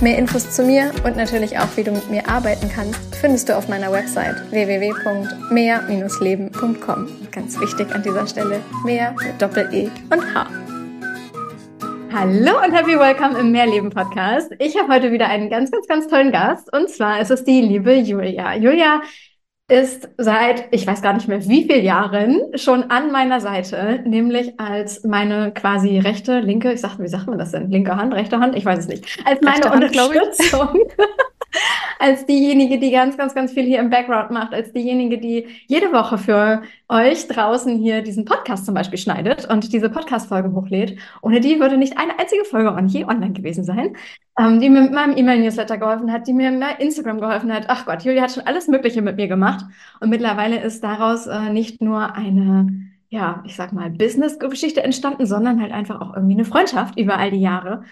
Mehr Infos zu mir und natürlich auch, wie du mit mir arbeiten kannst, findest du auf meiner Website www.mehr-leben.com. Ganz wichtig an dieser Stelle, mehr mit Doppel-E und H. Hallo und happy welcome im Mehrleben Podcast. Ich habe heute wieder einen ganz, ganz, ganz tollen Gast und zwar ist es die liebe Julia. Julia ist seit, ich weiß gar nicht mehr wie viel Jahren, schon an meiner Seite, nämlich als meine quasi rechte, linke, ich sag, wie sagt man das denn? Linke Hand, rechte Hand? Ich weiß es nicht. Als meine Hand, Unterstützung. als diejenige, die ganz, ganz, ganz viel hier im Background macht, als diejenige, die jede Woche für euch draußen hier diesen Podcast zum Beispiel schneidet und diese Podcast-Folge hochlädt. Ohne die würde nicht eine einzige Folge on je online gewesen sein, ähm, die mir mit meinem E-Mail-Newsletter geholfen hat, die mir mit Instagram geholfen hat. Ach Gott, Julia hat schon alles Mögliche mit mir gemacht. Und mittlerweile ist daraus äh, nicht nur eine ja, ich sag mal, Business-Geschichte entstanden, sondern halt einfach auch irgendwie eine Freundschaft über all die Jahre.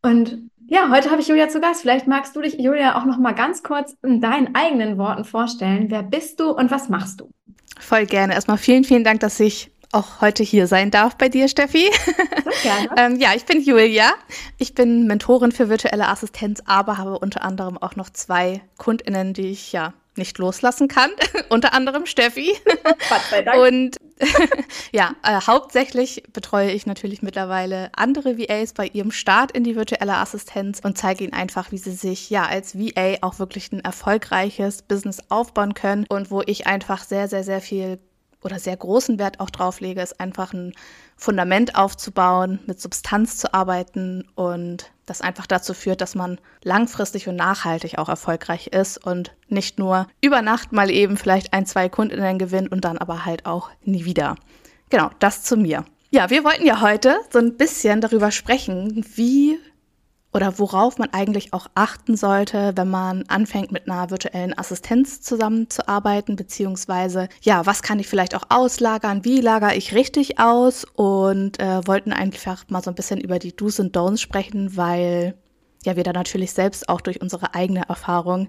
Und ja, heute habe ich Julia zu Gast. Vielleicht magst du dich, Julia, auch noch mal ganz kurz in deinen eigenen Worten vorstellen. Wer bist du und was machst du? Voll gerne. Erstmal vielen, vielen Dank, dass ich auch heute hier sein darf bei dir, Steffi. Gerne. ähm, ja, ich bin Julia. Ich bin Mentorin für virtuelle Assistenz, aber habe unter anderem auch noch zwei KundInnen, die ich ja nicht loslassen kann, unter anderem Steffi. Gott sei Dank. Und ja, äh, hauptsächlich betreue ich natürlich mittlerweile andere VAs bei ihrem Start in die virtuelle Assistenz und zeige ihnen einfach, wie sie sich ja als VA auch wirklich ein erfolgreiches Business aufbauen können. Und wo ich einfach sehr, sehr, sehr viel oder sehr großen Wert auch drauf lege, ist einfach ein Fundament aufzubauen, mit Substanz zu arbeiten und das einfach dazu führt, dass man langfristig und nachhaltig auch erfolgreich ist und nicht nur über Nacht mal eben vielleicht ein, zwei Kundinnen gewinnt und dann aber halt auch nie wieder. Genau, das zu mir. Ja, wir wollten ja heute so ein bisschen darüber sprechen, wie oder worauf man eigentlich auch achten sollte, wenn man anfängt mit einer virtuellen Assistenz zusammenzuarbeiten, beziehungsweise ja, was kann ich vielleicht auch auslagern, wie lagere ich richtig aus? Und äh, wollten einfach mal so ein bisschen über die Do's und Don'ts sprechen, weil ja wir da natürlich selbst auch durch unsere eigene Erfahrung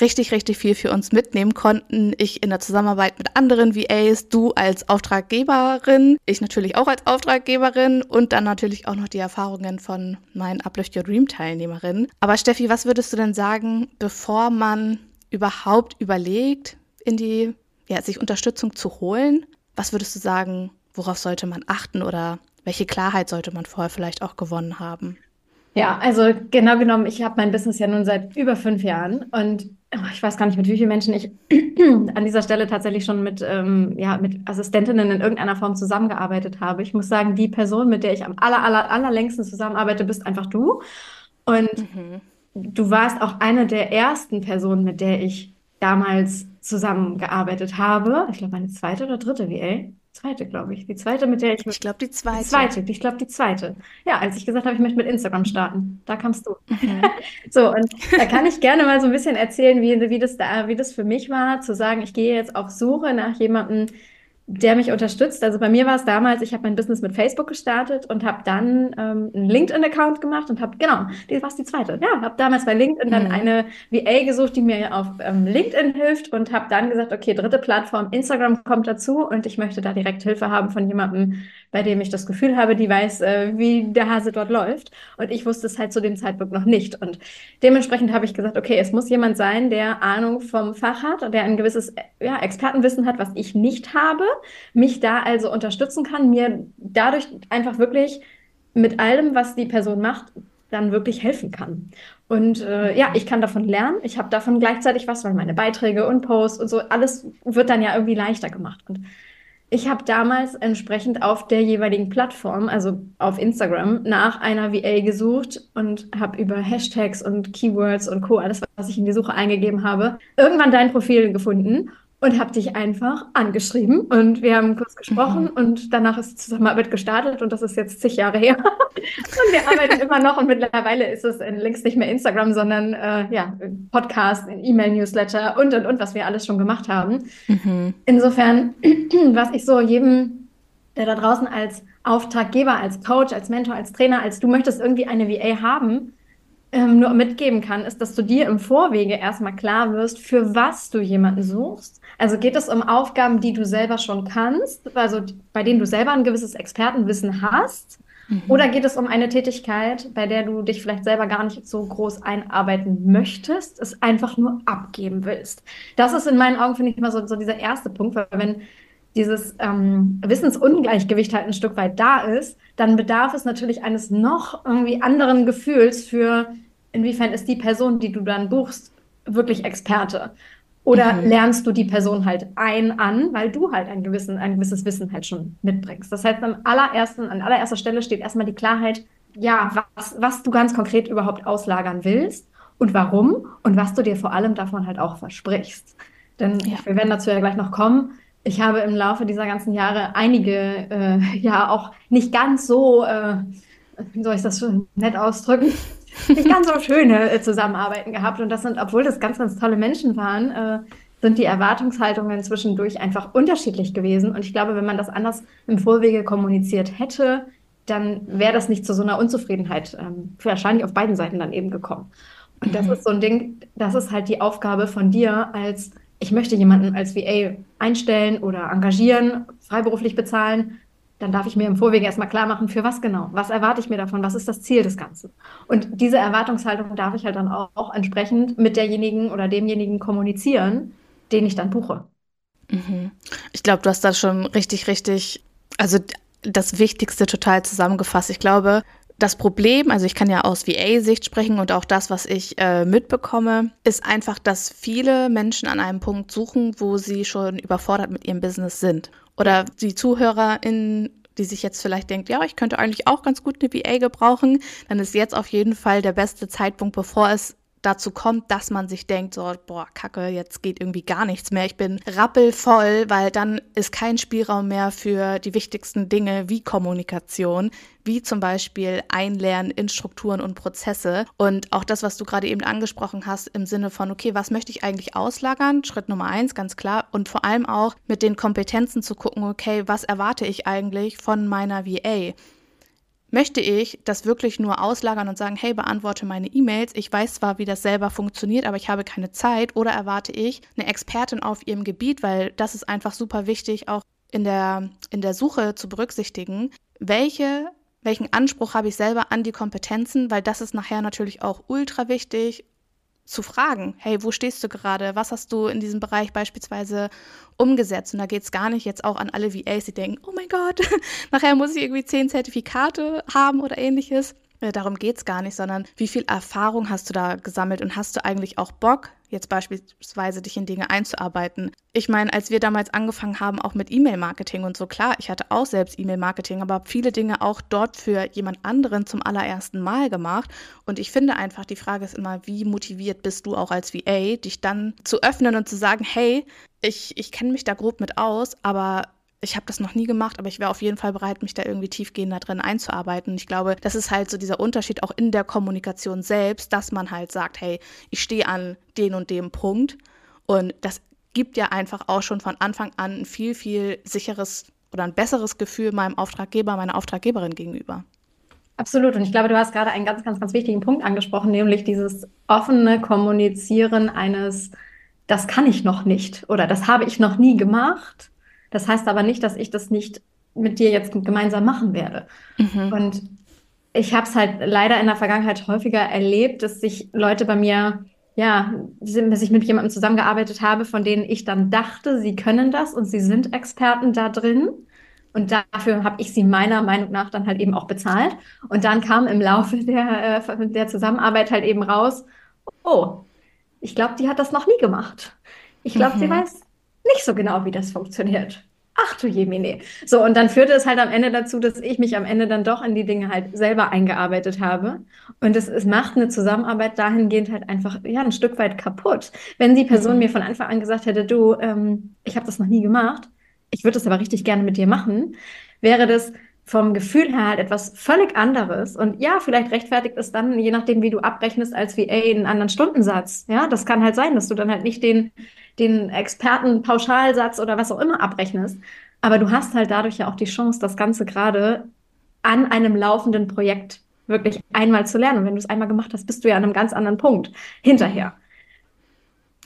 richtig, richtig viel für uns mitnehmen konnten. Ich in der Zusammenarbeit mit anderen VAs, du als Auftraggeberin, ich natürlich auch als Auftraggeberin und dann natürlich auch noch die Erfahrungen von meinen Uplift Your Dream Teilnehmerinnen. Aber Steffi, was würdest du denn sagen, bevor man überhaupt überlegt, in die, ja, sich Unterstützung zu holen? Was würdest du sagen, worauf sollte man achten oder welche Klarheit sollte man vorher vielleicht auch gewonnen haben? Ja, also genau genommen, ich habe mein Business ja nun seit über fünf Jahren und oh, ich weiß gar nicht, mit wie vielen Menschen ich an dieser Stelle tatsächlich schon mit, ähm, ja, mit Assistentinnen in irgendeiner Form zusammengearbeitet habe. Ich muss sagen, die Person, mit der ich am aller, aller, allerlängsten zusammenarbeite, bist einfach du. Und mhm. du warst auch eine der ersten Personen, mit der ich damals zusammengearbeitet habe. Ich glaube, meine zweite oder dritte VA zweite, glaube ich. Die zweite, mit der ich. Ich glaube, die zweite. Die zweite, ich glaube, die zweite. Ja, als ich gesagt habe, ich möchte mit Instagram starten, da kamst du. Mhm. so, und da kann ich gerne mal so ein bisschen erzählen, wie, wie, das da, wie das für mich war, zu sagen, ich gehe jetzt auf Suche nach jemandem, der mich unterstützt. Also bei mir war es damals, ich habe mein Business mit Facebook gestartet und habe dann ähm, einen LinkedIn-Account gemacht und habe, genau, die war die zweite. Ja, habe damals bei LinkedIn mhm. dann eine VA gesucht, die mir auf ähm, LinkedIn hilft und habe dann gesagt, okay, dritte Plattform, Instagram kommt dazu und ich möchte da direkt Hilfe haben von jemandem, bei dem ich das Gefühl habe, die weiß, äh, wie der Hase dort läuft. Und ich wusste es halt zu dem Zeitpunkt noch nicht. Und dementsprechend habe ich gesagt, okay, es muss jemand sein, der Ahnung vom Fach hat, der ein gewisses ja, Expertenwissen hat, was ich nicht habe mich da also unterstützen kann, mir dadurch einfach wirklich mit allem, was die Person macht, dann wirklich helfen kann. Und äh, ja, ich kann davon lernen. Ich habe davon gleichzeitig was, weil meine Beiträge und Posts und so, alles wird dann ja irgendwie leichter gemacht. Und ich habe damals entsprechend auf der jeweiligen Plattform, also auf Instagram, nach einer VA gesucht und habe über Hashtags und Keywords und Co., alles, was ich in die Suche eingegeben habe, irgendwann dein Profil gefunden und habe dich einfach angeschrieben und wir haben kurz gesprochen mhm. und danach ist Zusammenarbeit gestartet und das ist jetzt zig Jahre her. und wir arbeiten immer noch und mittlerweile ist es längst nicht mehr Instagram, sondern äh, ja, Podcast, E-Mail-Newsletter und und und, was wir alles schon gemacht haben. Mhm. Insofern, was ich so jedem, der da draußen als Auftraggeber, als Coach, als Mentor, als Trainer, als du möchtest irgendwie eine VA haben, ähm, nur mitgeben kann, ist, dass du dir im Vorwege erstmal klar wirst, für was du jemanden suchst. Also geht es um Aufgaben, die du selber schon kannst, also bei denen du selber ein gewisses Expertenwissen hast, mhm. oder geht es um eine Tätigkeit, bei der du dich vielleicht selber gar nicht so groß einarbeiten möchtest, es einfach nur abgeben willst. Das ist in meinen Augen, finde ich, immer so, so dieser erste Punkt, weil wenn dieses ähm, Wissensungleichgewicht halt ein Stück weit da ist, dann bedarf es natürlich eines noch irgendwie anderen Gefühls für, inwiefern ist die Person, die du dann buchst, wirklich Experte. Oder mhm. lernst du die Person halt ein an, weil du halt ein, gewissen, ein gewisses Wissen halt schon mitbringst. Das heißt, am allerersten, an allererster Stelle steht erstmal die Klarheit, ja, was, was du ganz konkret überhaupt auslagern willst und warum und was du dir vor allem davon halt auch versprichst. Denn ja. wir werden dazu ja gleich noch kommen ich habe im Laufe dieser ganzen Jahre einige, äh, ja auch nicht ganz so, äh, wie soll ich das nett ausdrücken, nicht ganz so schöne äh, Zusammenarbeiten gehabt. Und das sind, obwohl das ganz, ganz tolle Menschen waren, äh, sind die Erwartungshaltungen zwischendurch einfach unterschiedlich gewesen. Und ich glaube, wenn man das anders im Vorwege kommuniziert hätte, dann wäre das nicht zu so einer Unzufriedenheit ähm, wahrscheinlich auf beiden Seiten dann eben gekommen. Und das mhm. ist so ein Ding, das ist halt die Aufgabe von dir als ich möchte jemanden als VA einstellen oder engagieren, freiberuflich bezahlen, dann darf ich mir im Vorwege erstmal klar machen, für was genau, was erwarte ich mir davon, was ist das Ziel des Ganzen. Und diese Erwartungshaltung darf ich halt dann auch, auch entsprechend mit derjenigen oder demjenigen kommunizieren, den ich dann buche. Mhm. Ich glaube, du hast da schon richtig, richtig, also das Wichtigste total zusammengefasst. Ich glaube, das Problem, also ich kann ja aus VA-Sicht sprechen und auch das, was ich äh, mitbekomme, ist einfach, dass viele Menschen an einem Punkt suchen, wo sie schon überfordert mit ihrem Business sind. Oder die ZuhörerInnen die sich jetzt vielleicht denkt, ja, ich könnte eigentlich auch ganz gut eine VA gebrauchen, dann ist jetzt auf jeden Fall der beste Zeitpunkt, bevor es dazu kommt, dass man sich denkt, so, boah, Kacke, jetzt geht irgendwie gar nichts mehr. Ich bin rappelvoll, weil dann ist kein Spielraum mehr für die wichtigsten Dinge wie Kommunikation, wie zum Beispiel Einlernen in Strukturen und Prozesse. Und auch das, was du gerade eben angesprochen hast, im Sinne von, okay, was möchte ich eigentlich auslagern? Schritt Nummer eins, ganz klar. Und vor allem auch mit den Kompetenzen zu gucken, okay, was erwarte ich eigentlich von meiner VA? Möchte ich das wirklich nur auslagern und sagen, hey, beantworte meine E-Mails. Ich weiß zwar, wie das selber funktioniert, aber ich habe keine Zeit. Oder erwarte ich eine Expertin auf ihrem Gebiet, weil das ist einfach super wichtig, auch in der, in der Suche zu berücksichtigen. Welche, welchen Anspruch habe ich selber an die Kompetenzen? Weil das ist nachher natürlich auch ultra wichtig zu fragen, hey, wo stehst du gerade? Was hast du in diesem Bereich beispielsweise umgesetzt? Und da geht es gar nicht jetzt auch an alle VAs, die denken, oh mein Gott, nachher muss ich irgendwie zehn Zertifikate haben oder ähnliches. Äh, darum geht es gar nicht, sondern wie viel Erfahrung hast du da gesammelt und hast du eigentlich auch Bock, jetzt beispielsweise dich in Dinge einzuarbeiten? Ich meine, als wir damals angefangen haben, auch mit E-Mail-Marketing und so, klar, ich hatte auch selbst E-Mail-Marketing, aber viele Dinge auch dort für jemand anderen zum allerersten Mal gemacht. Und ich finde einfach, die Frage ist immer, wie motiviert bist du auch als VA, dich dann zu öffnen und zu sagen, hey, ich, ich kenne mich da grob mit aus, aber ich habe das noch nie gemacht, aber ich wäre auf jeden Fall bereit, mich da irgendwie tiefgehender drin einzuarbeiten. Ich glaube, das ist halt so dieser Unterschied auch in der Kommunikation selbst, dass man halt sagt, hey, ich stehe an den und dem Punkt. Und das gibt ja einfach auch schon von Anfang an ein viel, viel sicheres oder ein besseres Gefühl meinem Auftraggeber, meiner Auftraggeberin gegenüber. Absolut. Und ich glaube, du hast gerade einen ganz, ganz, ganz wichtigen Punkt angesprochen, nämlich dieses offene Kommunizieren eines, das kann ich noch nicht oder das habe ich noch nie gemacht das heißt aber nicht, dass ich das nicht mit dir jetzt gemeinsam machen werde. Mhm. Und ich habe es halt leider in der Vergangenheit häufiger erlebt, dass sich Leute bei mir, ja, dass ich mit jemandem zusammengearbeitet habe, von denen ich dann dachte, sie können das und sie sind Experten da drin. Und dafür habe ich sie meiner Meinung nach dann halt eben auch bezahlt. Und dann kam im Laufe der, äh, der Zusammenarbeit halt eben raus, oh, ich glaube, die hat das noch nie gemacht. Ich glaube, mhm. sie weiß nicht so genau, wie das funktioniert. ach du Jemine. So, und dann führte es halt am Ende dazu, dass ich mich am Ende dann doch in die Dinge halt selber eingearbeitet habe. Und es, es macht eine Zusammenarbeit dahingehend halt einfach, ja, ein Stück weit kaputt. Wenn die Person mhm. mir von Anfang an gesagt hätte, du, ähm, ich habe das noch nie gemacht, ich würde das aber richtig gerne mit dir machen, wäre das vom Gefühl her halt etwas völlig anderes. Und ja, vielleicht rechtfertigt es dann, je nachdem, wie du abrechnest, als VA einen anderen Stundensatz. Ja, das kann halt sein, dass du dann halt nicht den, den Experten-Pauschalsatz oder was auch immer abrechnest. Aber du hast halt dadurch ja auch die Chance, das Ganze gerade an einem laufenden Projekt wirklich einmal zu lernen. Und wenn du es einmal gemacht hast, bist du ja an einem ganz anderen Punkt hinterher.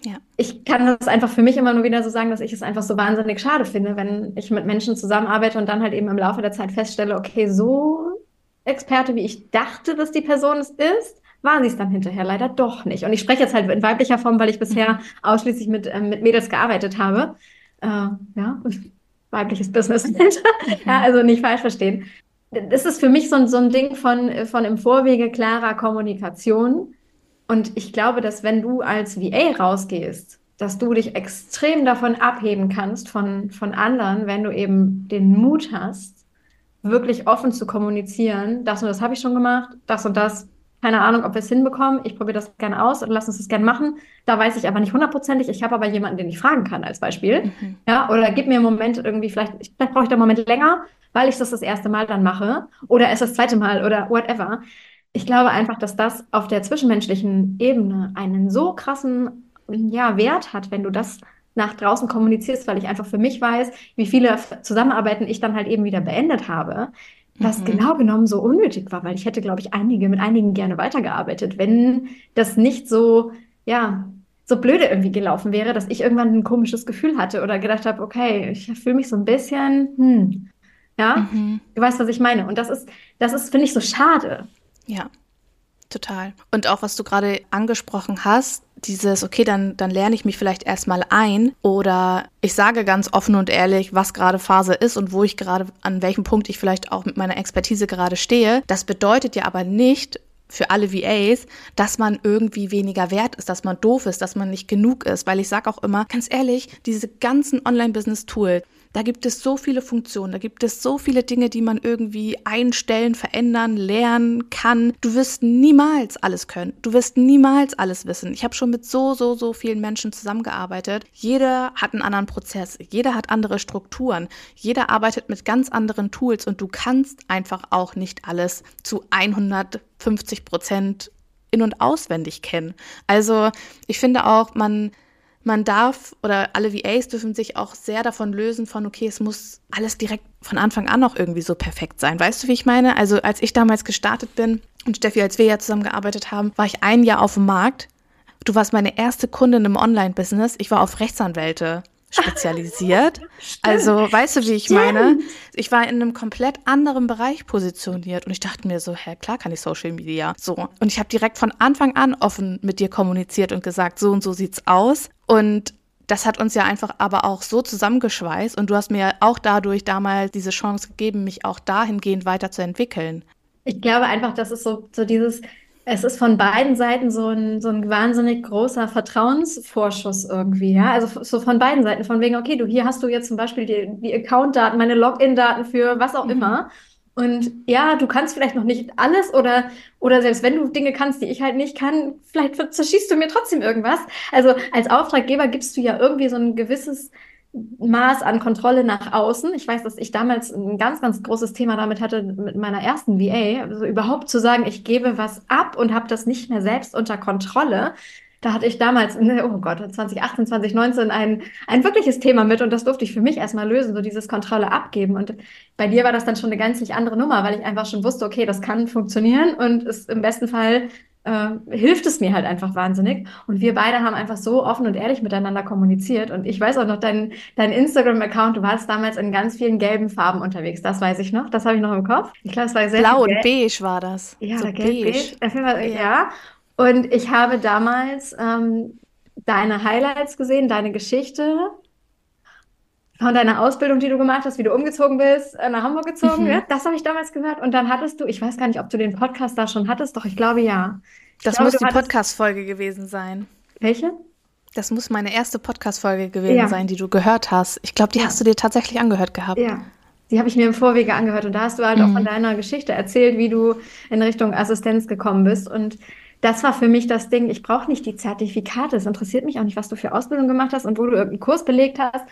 Ja. Ich kann das einfach für mich immer nur wieder so sagen, dass ich es einfach so wahnsinnig schade finde, wenn ich mit Menschen zusammenarbeite und dann halt eben im Laufe der Zeit feststelle, okay, so Experte, wie ich dachte, dass die Person es ist, war sie es dann hinterher leider doch nicht. Und ich spreche jetzt halt in weiblicher Form, weil ich bisher mhm. ausschließlich mit, ähm, mit Mädels gearbeitet habe. Äh, ja, weibliches Business. Mhm. ja, also nicht falsch verstehen. Das ist für mich so, so ein Ding von, von im Vorwege klarer Kommunikation und ich glaube, dass wenn du als VA rausgehst, dass du dich extrem davon abheben kannst von, von anderen, wenn du eben den Mut hast, wirklich offen zu kommunizieren, das und das habe ich schon gemacht, das und das, keine Ahnung, ob wir es hinbekommen, ich probiere das gerne aus und lass uns das gerne machen. Da weiß ich aber nicht hundertprozentig, ich habe aber jemanden, den ich fragen kann als Beispiel. Mhm. Ja, oder gib mir einen Moment irgendwie, vielleicht, vielleicht brauche ich da einen Moment länger, weil ich das das erste Mal dann mache oder erst das zweite Mal oder whatever ich glaube einfach, dass das auf der zwischenmenschlichen Ebene einen so krassen ja, Wert hat, wenn du das nach draußen kommunizierst, weil ich einfach für mich weiß, wie viele Zusammenarbeiten ich dann halt eben wieder beendet habe, was mhm. genau genommen so unnötig war, weil ich hätte, glaube ich, einige mit einigen gerne weitergearbeitet, wenn das nicht so, ja, so blöde irgendwie gelaufen wäre, dass ich irgendwann ein komisches Gefühl hatte oder gedacht habe, okay, ich fühle mich so ein bisschen, hm, ja, mhm. du weißt, was ich meine. Und das ist, das ist, finde ich, so schade. Ja, total. Und auch was du gerade angesprochen hast, dieses, okay, dann, dann lerne ich mich vielleicht erstmal ein oder ich sage ganz offen und ehrlich, was gerade Phase ist und wo ich gerade, an welchem Punkt ich vielleicht auch mit meiner Expertise gerade stehe. Das bedeutet ja aber nicht, für alle VAs, dass man irgendwie weniger wert ist, dass man doof ist, dass man nicht genug ist. Weil ich sage auch immer, ganz ehrlich, diese ganzen Online-Business-Tools, da gibt es so viele Funktionen, da gibt es so viele Dinge, die man irgendwie einstellen, verändern, lernen kann. Du wirst niemals alles können. Du wirst niemals alles wissen. Ich habe schon mit so, so, so vielen Menschen zusammengearbeitet. Jeder hat einen anderen Prozess, jeder hat andere Strukturen, jeder arbeitet mit ganz anderen Tools und du kannst einfach auch nicht alles zu 150 Prozent in- und auswendig kennen. Also ich finde auch, man man darf oder alle VAs dürfen sich auch sehr davon lösen von, okay, es muss alles direkt von Anfang an noch irgendwie so perfekt sein. Weißt du, wie ich meine? Also als ich damals gestartet bin und Steffi, als wir ja zusammengearbeitet haben, war ich ein Jahr auf dem Markt. Du warst meine erste Kundin im Online-Business. Ich war auf Rechtsanwälte spezialisiert. also, weißt du, wie ich Stimmt. meine? Ich war in einem komplett anderen Bereich positioniert und ich dachte mir so, hä, klar kann ich Social Media. So. Und ich habe direkt von Anfang an offen mit dir kommuniziert und gesagt, so und so sieht's aus. Und das hat uns ja einfach aber auch so zusammengeschweißt und du hast mir auch dadurch damals diese Chance gegeben, mich auch dahingehend weiterzuentwickeln. Ich glaube einfach, das ist so, so dieses, es ist von beiden Seiten so ein, so ein wahnsinnig großer Vertrauensvorschuss irgendwie, ja. Also so von beiden Seiten, von wegen, okay, du hier hast du jetzt zum Beispiel die, die Account-Daten, meine Login-Daten für was auch mhm. immer. Und ja, du kannst vielleicht noch nicht alles oder, oder selbst wenn du Dinge kannst, die ich halt nicht kann, vielleicht zerschießt du mir trotzdem irgendwas. Also als Auftraggeber gibst du ja irgendwie so ein gewisses Maß an Kontrolle nach außen. Ich weiß, dass ich damals ein ganz, ganz großes Thema damit hatte mit meiner ersten VA, also überhaupt zu sagen, ich gebe was ab und habe das nicht mehr selbst unter Kontrolle. Da hatte ich damals, oh Gott, 2018, 2019 ein, ein wirkliches Thema mit und das durfte ich für mich erstmal lösen, so dieses Kontrolle abgeben. Und bei dir war das dann schon eine ganz andere Nummer, weil ich einfach schon wusste, okay, das kann funktionieren und ist im besten Fall äh, hilft es mir halt einfach wahnsinnig. Und wir beide haben einfach so offen und ehrlich miteinander kommuniziert. Und ich weiß auch noch, dein, dein Instagram-Account, du warst damals in ganz vielen gelben Farben unterwegs. Das weiß ich noch. Das habe ich noch im Kopf. Ich glaube, es war sehr Blau und beige war das. Ja, so gelb, beige. beige. Ja. ja. Und ich habe damals ähm, deine Highlights gesehen, deine Geschichte von deiner Ausbildung, die du gemacht hast, wie du umgezogen bist, äh, nach Hamburg gezogen. Mhm. Ja, das habe ich damals gehört. Und dann hattest du, ich weiß gar nicht, ob du den Podcast da schon hattest, doch ich glaube ja. Ich das glaube, muss die Podcast-Folge gewesen sein. Welche? Das muss meine erste Podcast-Folge gewesen ja. sein, die du gehört hast. Ich glaube, die ja. hast du dir tatsächlich angehört gehabt. Ja. Die habe ich mir im Vorwege angehört und da hast du halt mhm. auch von deiner Geschichte erzählt, wie du in Richtung Assistenz gekommen bist. Und das war für mich das Ding, ich brauche nicht die Zertifikate. Es interessiert mich auch nicht, was du für Ausbildung gemacht hast und wo du irgendeinen Kurs belegt hast.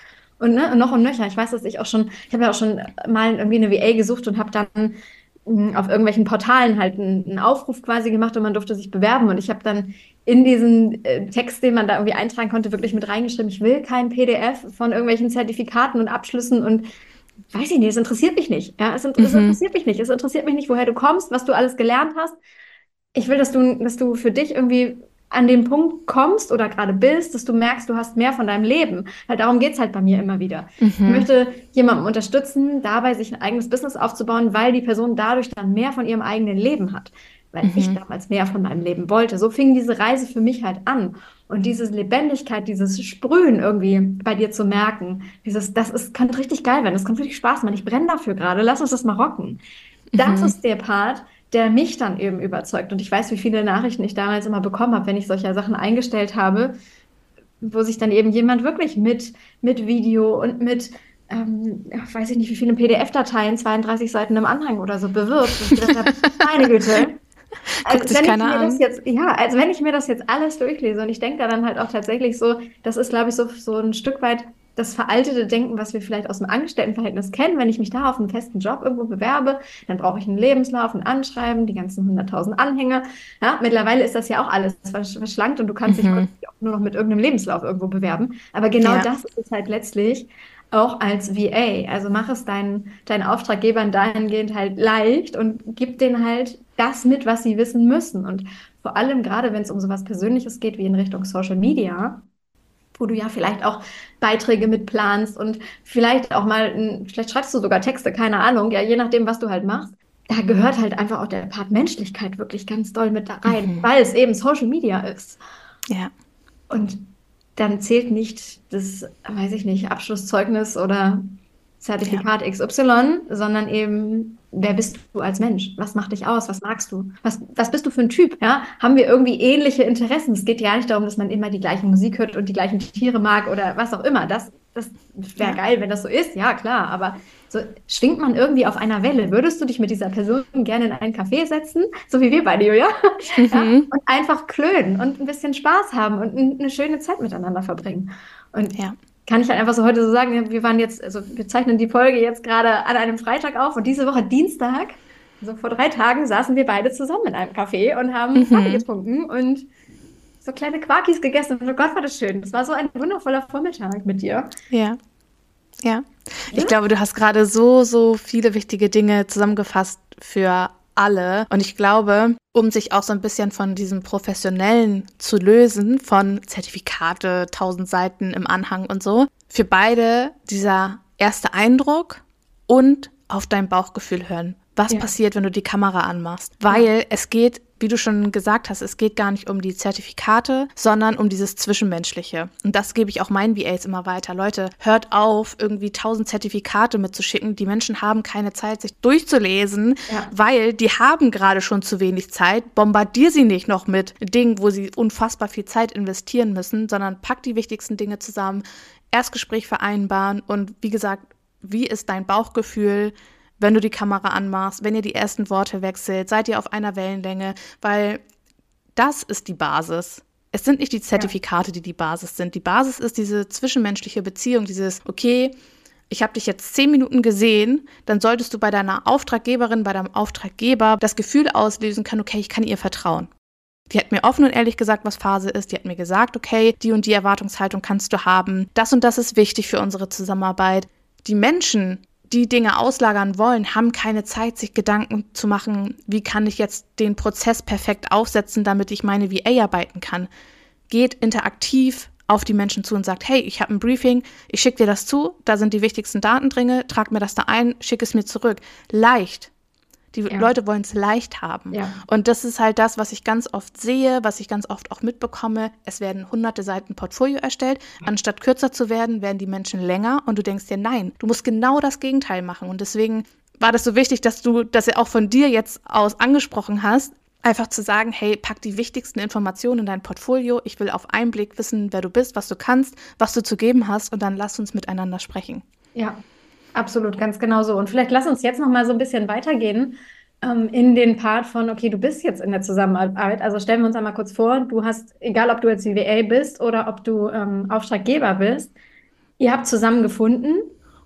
Und ne, noch und nöcher. Ich weiß, dass ich auch schon, ich habe ja auch schon mal irgendwie eine VA gesucht und habe dann hm, auf irgendwelchen Portalen halt einen, Aufruf quasi gemacht und man durfte sich bewerben. Und ich habe dann in diesen äh, Text, den man da irgendwie eintragen konnte, wirklich mit reingeschrieben, ich will kein PDF von irgendwelchen Zertifikaten und Abschlüssen und weiß ich nicht, es interessiert mich nicht. Ja, es, es mhm. interessiert mich nicht. Es interessiert mich nicht, woher du kommst, was du alles gelernt hast. Ich will, dass du, dass du für dich irgendwie an den Punkt kommst oder gerade bist, dass du merkst, du hast mehr von deinem Leben. Weil darum geht's halt bei mir immer wieder. Mhm. Ich möchte jemanden unterstützen, dabei sich ein eigenes Business aufzubauen, weil die Person dadurch dann mehr von ihrem eigenen Leben hat. Weil mhm. ich damals mehr von meinem Leben wollte. So fing diese Reise für mich halt an. Und diese Lebendigkeit, dieses Sprühen irgendwie bei dir zu merken, dieses, das ist, könnte richtig geil werden, das könnte richtig Spaß machen. Ich brenne dafür gerade, lass uns das mal rocken. Das mhm. ist der Part, der mich dann eben überzeugt. Und ich weiß, wie viele Nachrichten ich damals immer bekommen habe, wenn ich solche Sachen eingestellt habe, wo sich dann eben jemand wirklich mit, mit Video und mit, ähm, weiß ich nicht, wie viele PDF-Dateien, 32 Seiten im Anhang oder so bewirbt. Und ich gedacht habe, meine Güte. Als wenn, ich mir das jetzt, ja, als wenn ich mir das jetzt alles durchlese und ich denke da dann halt auch tatsächlich so, das ist, glaube ich, so, so ein Stück weit das veraltete Denken, was wir vielleicht aus dem Angestelltenverhältnis kennen. Wenn ich mich da auf einen festen Job irgendwo bewerbe, dann brauche ich einen Lebenslauf, ein Anschreiben, die ganzen 100.000 Anhänger. Ja, mittlerweile ist das ja auch alles verschlankt und du kannst mhm. dich auch nur noch mit irgendeinem Lebenslauf irgendwo bewerben. Aber genau ja. das ist es halt letztlich auch als VA. Also mach es deinen, deinen Auftraggebern dahingehend halt leicht und gib denen halt das mit, was sie wissen müssen. Und vor allem gerade, wenn es um sowas Persönliches geht, wie in Richtung Social Media, wo du ja vielleicht auch Beiträge mitplanst und vielleicht auch mal, vielleicht schreibst du sogar Texte, keine Ahnung, ja, je nachdem, was du halt machst. Da gehört halt einfach auch der Part Menschlichkeit wirklich ganz doll mit da rein, mhm. weil es eben Social Media ist. Ja. Und dann zählt nicht das, weiß ich nicht, Abschlusszeugnis oder Zertifikat ja. XY, sondern eben, wer bist du als Mensch? Was macht dich aus? Was magst du? Was, was bist du für ein Typ? Ja? Haben wir irgendwie ähnliche Interessen? Es geht ja nicht darum, dass man immer die gleiche Musik hört und die gleichen Tiere mag oder was auch immer. Das, das wäre ja. geil, wenn das so ist. Ja, klar. Aber so schwingt man irgendwie auf einer Welle. Würdest du dich mit dieser Person gerne in einen Café setzen? So wie wir beide, Julia? Mhm. Ja? Und einfach klönen und ein bisschen Spaß haben und eine schöne Zeit miteinander verbringen. Und ja kann ich halt einfach so heute so sagen, wir waren jetzt, also wir zeichnen die Folge jetzt gerade an einem Freitag auf und diese Woche Dienstag, so vor drei Tagen, saßen wir beide zusammen in einem Café und haben mhm. Kaffee getrunken und so kleine Quarkis gegessen. Und oh Gott, war das schön. Das war so ein wundervoller Vormittag mit dir. Ja. Ja. Ich ja? glaube, du hast gerade so, so viele wichtige Dinge zusammengefasst für alle. Und ich glaube, um sich auch so ein bisschen von diesem Professionellen zu lösen, von Zertifikate, tausend Seiten im Anhang und so, für beide dieser erste Eindruck und auf dein Bauchgefühl hören. Was ja. passiert, wenn du die Kamera anmachst? Weil ja. es geht wie du schon gesagt hast, es geht gar nicht um die Zertifikate, sondern um dieses Zwischenmenschliche. Und das gebe ich auch meinen VAs immer weiter. Leute, hört auf, irgendwie tausend Zertifikate mitzuschicken. Die Menschen haben keine Zeit, sich durchzulesen, ja. weil die haben gerade schon zu wenig Zeit. Bombardier sie nicht noch mit Dingen, wo sie unfassbar viel Zeit investieren müssen, sondern pack die wichtigsten Dinge zusammen, Erstgespräch vereinbaren und wie gesagt, wie ist dein Bauchgefühl? Wenn du die Kamera anmachst, wenn ihr die ersten Worte wechselt, seid ihr auf einer Wellenlänge, weil das ist die Basis. Es sind nicht die Zertifikate, die die Basis sind. Die Basis ist diese zwischenmenschliche Beziehung, dieses, okay, ich habe dich jetzt zehn Minuten gesehen, dann solltest du bei deiner Auftraggeberin, bei deinem Auftraggeber das Gefühl auslösen können, okay, ich kann ihr vertrauen. Die hat mir offen und ehrlich gesagt, was Phase ist. Die hat mir gesagt, okay, die und die Erwartungshaltung kannst du haben. Das und das ist wichtig für unsere Zusammenarbeit. Die Menschen, die Dinge auslagern wollen, haben keine Zeit, sich Gedanken zu machen, wie kann ich jetzt den Prozess perfekt aufsetzen, damit ich meine VA arbeiten kann. Geht interaktiv auf die Menschen zu und sagt, hey, ich habe ein Briefing, ich schicke dir das zu, da sind die wichtigsten Daten drin, trag mir das da ein, schick es mir zurück. Leicht. Die ja. Leute wollen es leicht haben. Ja. Und das ist halt das, was ich ganz oft sehe, was ich ganz oft auch mitbekomme. Es werden hunderte Seiten Portfolio erstellt. Anstatt kürzer zu werden, werden die Menschen länger. Und du denkst dir, nein, du musst genau das Gegenteil machen. Und deswegen war das so wichtig, dass du das ja auch von dir jetzt aus angesprochen hast. Einfach zu sagen, hey, pack die wichtigsten Informationen in dein Portfolio. Ich will auf einen Blick wissen, wer du bist, was du kannst, was du zu geben hast und dann lass uns miteinander sprechen. Ja, absolut, ganz genau so. Und vielleicht lass uns jetzt noch mal so ein bisschen weitergehen ähm, in den Part von, okay, du bist jetzt in der Zusammenarbeit. Also stellen wir uns einmal kurz vor, du hast, egal ob du jetzt VA bist oder ob du ähm, Auftraggeber bist, ihr habt zusammengefunden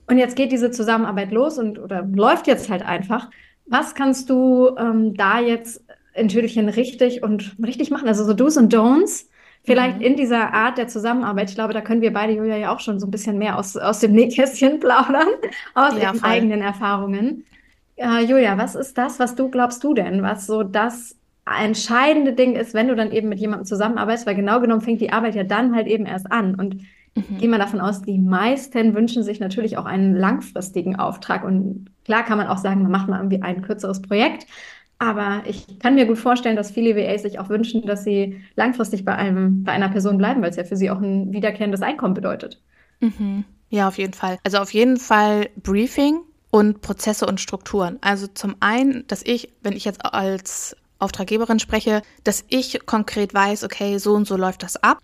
und jetzt geht diese Zusammenarbeit los und oder läuft jetzt halt einfach. Was kannst du ähm, da jetzt in Tüdelchen richtig und richtig machen? Also so Do's und Don'ts. Vielleicht mhm. in dieser Art der Zusammenarbeit. Ich glaube, da können wir beide, Julia, ja auch schon so ein bisschen mehr aus, aus dem Nähkästchen plaudern, aus ja, ihren eigenen Erfahrungen. Äh, Julia, was ist das, was du glaubst du denn, was so das entscheidende Ding ist, wenn du dann eben mit jemandem zusammenarbeitest? Weil genau genommen fängt die Arbeit ja dann halt eben erst an. Und Mhm. Gehen wir davon aus, die meisten wünschen sich natürlich auch einen langfristigen Auftrag. Und klar kann man auch sagen, man macht mal irgendwie ein kürzeres Projekt. Aber ich kann mir gut vorstellen, dass viele VAs sich auch wünschen, dass sie langfristig bei, einem, bei einer Person bleiben, weil es ja für sie auch ein wiederkehrendes Einkommen bedeutet. Mhm. Ja, auf jeden Fall. Also auf jeden Fall Briefing und Prozesse und Strukturen. Also zum einen, dass ich, wenn ich jetzt als Auftraggeberin spreche, dass ich konkret weiß, okay, so und so läuft das ab.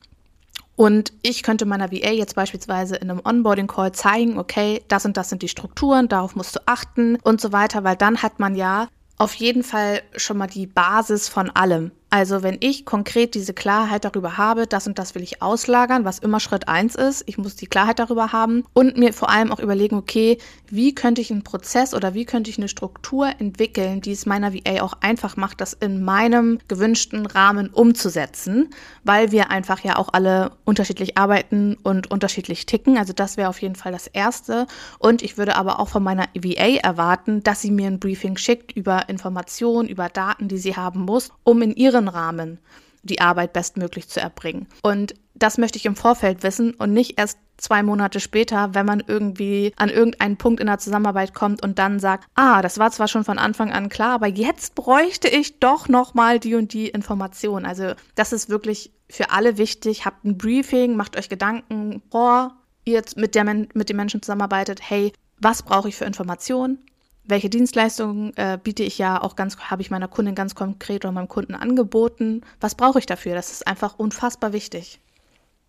Und ich könnte meiner VA jetzt beispielsweise in einem Onboarding-Call zeigen, okay, das und das sind die Strukturen, darauf musst du achten und so weiter, weil dann hat man ja auf jeden Fall schon mal die Basis von allem. Also wenn ich konkret diese Klarheit darüber habe, das und das will ich auslagern, was immer Schritt eins ist, ich muss die Klarheit darüber haben und mir vor allem auch überlegen, okay, wie könnte ich einen Prozess oder wie könnte ich eine Struktur entwickeln, die es meiner VA auch einfach macht, das in meinem gewünschten Rahmen umzusetzen, weil wir einfach ja auch alle unterschiedlich arbeiten und unterschiedlich ticken. Also das wäre auf jeden Fall das Erste. Und ich würde aber auch von meiner VA erwarten, dass sie mir ein Briefing schickt über Informationen, über Daten, die sie haben muss, um in ihren Rahmen die Arbeit bestmöglich zu erbringen. Und das möchte ich im Vorfeld wissen und nicht erst zwei Monate später, wenn man irgendwie an irgendeinen Punkt in der Zusammenarbeit kommt und dann sagt, ah, das war zwar schon von Anfang an klar, aber jetzt bräuchte ich doch noch mal die und die Information. Also das ist wirklich für alle wichtig. Habt ein Briefing, macht euch Gedanken, boah, ihr jetzt mit, der, mit den Menschen zusammenarbeitet, hey, was brauche ich für Informationen? Welche Dienstleistungen äh, biete ich ja auch ganz, habe ich meiner Kundin ganz konkret oder meinem Kunden angeboten? Was brauche ich dafür? Das ist einfach unfassbar wichtig.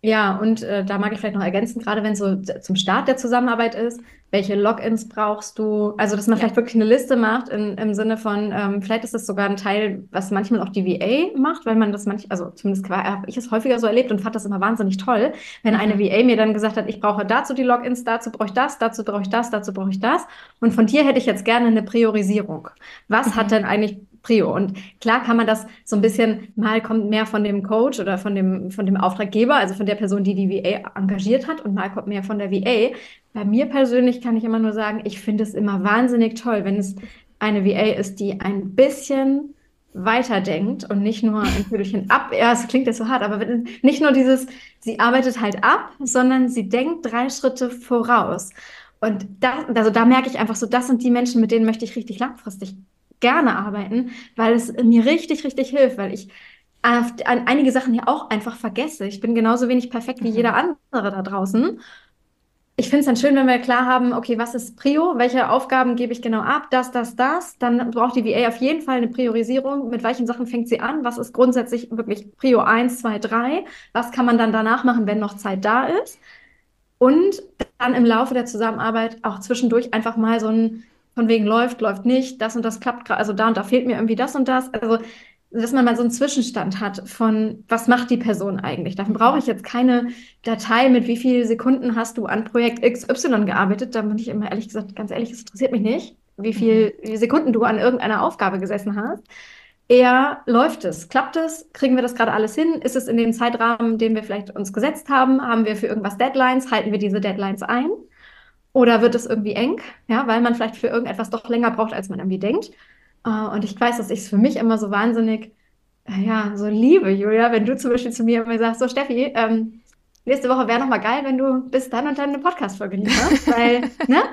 Ja, und äh, da mag ich vielleicht noch ergänzen, gerade wenn es so zum Start der Zusammenarbeit ist, welche Logins brauchst du? Also, dass man ja. vielleicht wirklich eine Liste macht in, im Sinne von, ähm, vielleicht ist das sogar ein Teil, was manchmal auch die VA macht, weil man das manchmal, also zumindest habe ich es häufiger so erlebt und fand das immer wahnsinnig toll, wenn eine mhm. VA mir dann gesagt hat, ich brauche dazu die Logins, dazu brauche ich das, dazu brauche ich das, dazu brauche ich das. Und von dir hätte ich jetzt gerne eine Priorisierung. Was mhm. hat denn eigentlich Prio. Und klar kann man das so ein bisschen, mal kommt mehr von dem Coach oder von dem, von dem Auftraggeber, also von der Person, die die VA engagiert hat und mal kommt mehr von der VA. Bei mir persönlich kann ich immer nur sagen, ich finde es immer wahnsinnig toll, wenn es eine VA ist, die ein bisschen weiterdenkt und nicht nur ein Viertelchen ab. Ja, es klingt jetzt so hart, aber nicht nur dieses, sie arbeitet halt ab, sondern sie denkt drei Schritte voraus. Und da, also da merke ich einfach so, das sind die Menschen, mit denen möchte ich richtig langfristig gerne arbeiten, weil es mir richtig, richtig hilft, weil ich an einige Sachen hier auch einfach vergesse. Ich bin genauso wenig perfekt wie mhm. jeder andere da draußen. Ich finde es dann schön, wenn wir klar haben, okay, was ist Prio? Welche Aufgaben gebe ich genau ab? Das, das, das. Dann braucht die VA auf jeden Fall eine Priorisierung. Mit welchen Sachen fängt sie an? Was ist grundsätzlich wirklich Prio 1, 2, 3? Was kann man dann danach machen, wenn noch Zeit da ist? Und dann im Laufe der Zusammenarbeit auch zwischendurch einfach mal so ein von wegen läuft, läuft nicht, das und das klappt gerade, also da und da fehlt mir irgendwie das und das. Also, dass man mal so einen Zwischenstand hat von, was macht die Person eigentlich? Dafür brauche ich jetzt keine Datei mit, wie viele Sekunden hast du an Projekt XY gearbeitet. Da bin ich immer ehrlich gesagt, ganz ehrlich, es interessiert mich nicht, wie viele mhm. Sekunden du an irgendeiner Aufgabe gesessen hast. Eher läuft es, klappt es, kriegen wir das gerade alles hin? Ist es in dem Zeitrahmen, den wir vielleicht uns gesetzt haben? Haben wir für irgendwas Deadlines? Halten wir diese Deadlines ein? Oder wird es irgendwie eng, ja, weil man vielleicht für irgendetwas doch länger braucht, als man irgendwie denkt. Äh, und ich weiß, dass ich es für mich immer so wahnsinnig, äh, ja, so liebe, Julia, wenn du zum Beispiel zu mir immer sagst, so Steffi, ähm, nächste Woche wäre noch mal geil, wenn du bis dann und dann eine Podcast-Folge lieferst, weil, ne?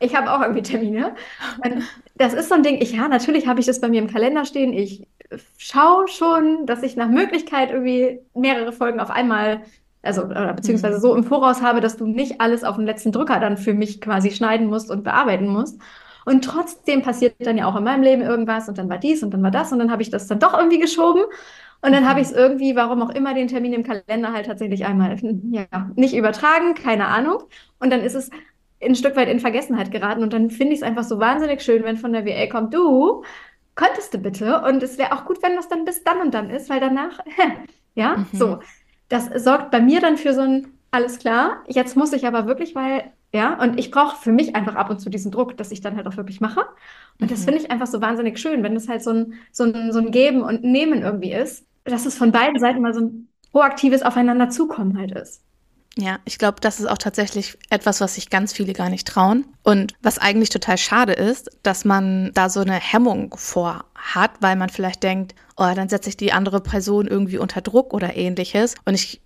Ich habe auch irgendwie Termine. Und das ist so ein Ding, ich, ja, natürlich habe ich das bei mir im Kalender stehen. Ich schaue schon, dass ich nach Möglichkeit irgendwie mehrere Folgen auf einmal also oder beziehungsweise mhm. so im Voraus habe, dass du nicht alles auf den letzten Drücker dann für mich quasi schneiden musst und bearbeiten musst. Und trotzdem passiert dann ja auch in meinem Leben irgendwas und dann war dies und dann war das und dann habe ich das dann doch irgendwie geschoben. Und dann habe ich es irgendwie, warum auch immer, den Termin im Kalender halt tatsächlich einmal ja, nicht übertragen, keine Ahnung. Und dann ist es ein Stück weit in Vergessenheit geraten. Und dann finde ich es einfach so wahnsinnig schön, wenn von der WA kommt, du, könntest du bitte? Und es wäre auch gut, wenn das dann bis dann und dann ist, weil danach, ja, mhm. so. Das sorgt bei mir dann für so ein, alles klar, jetzt muss ich aber wirklich, weil, ja, und ich brauche für mich einfach ab und zu diesen Druck, dass ich dann halt auch wirklich mache. Und mhm. das finde ich einfach so wahnsinnig schön, wenn das halt so ein, so ein, so ein Geben und Nehmen irgendwie ist, dass es von beiden Seiten mal so ein proaktives Aufeinander zukommen halt ist. Ja, ich glaube, das ist auch tatsächlich etwas, was sich ganz viele gar nicht trauen. Und was eigentlich total schade ist, dass man da so eine Hemmung vor hat, weil man vielleicht denkt, oh, dann setze ich die andere Person irgendwie unter Druck oder ähnliches. Und ich,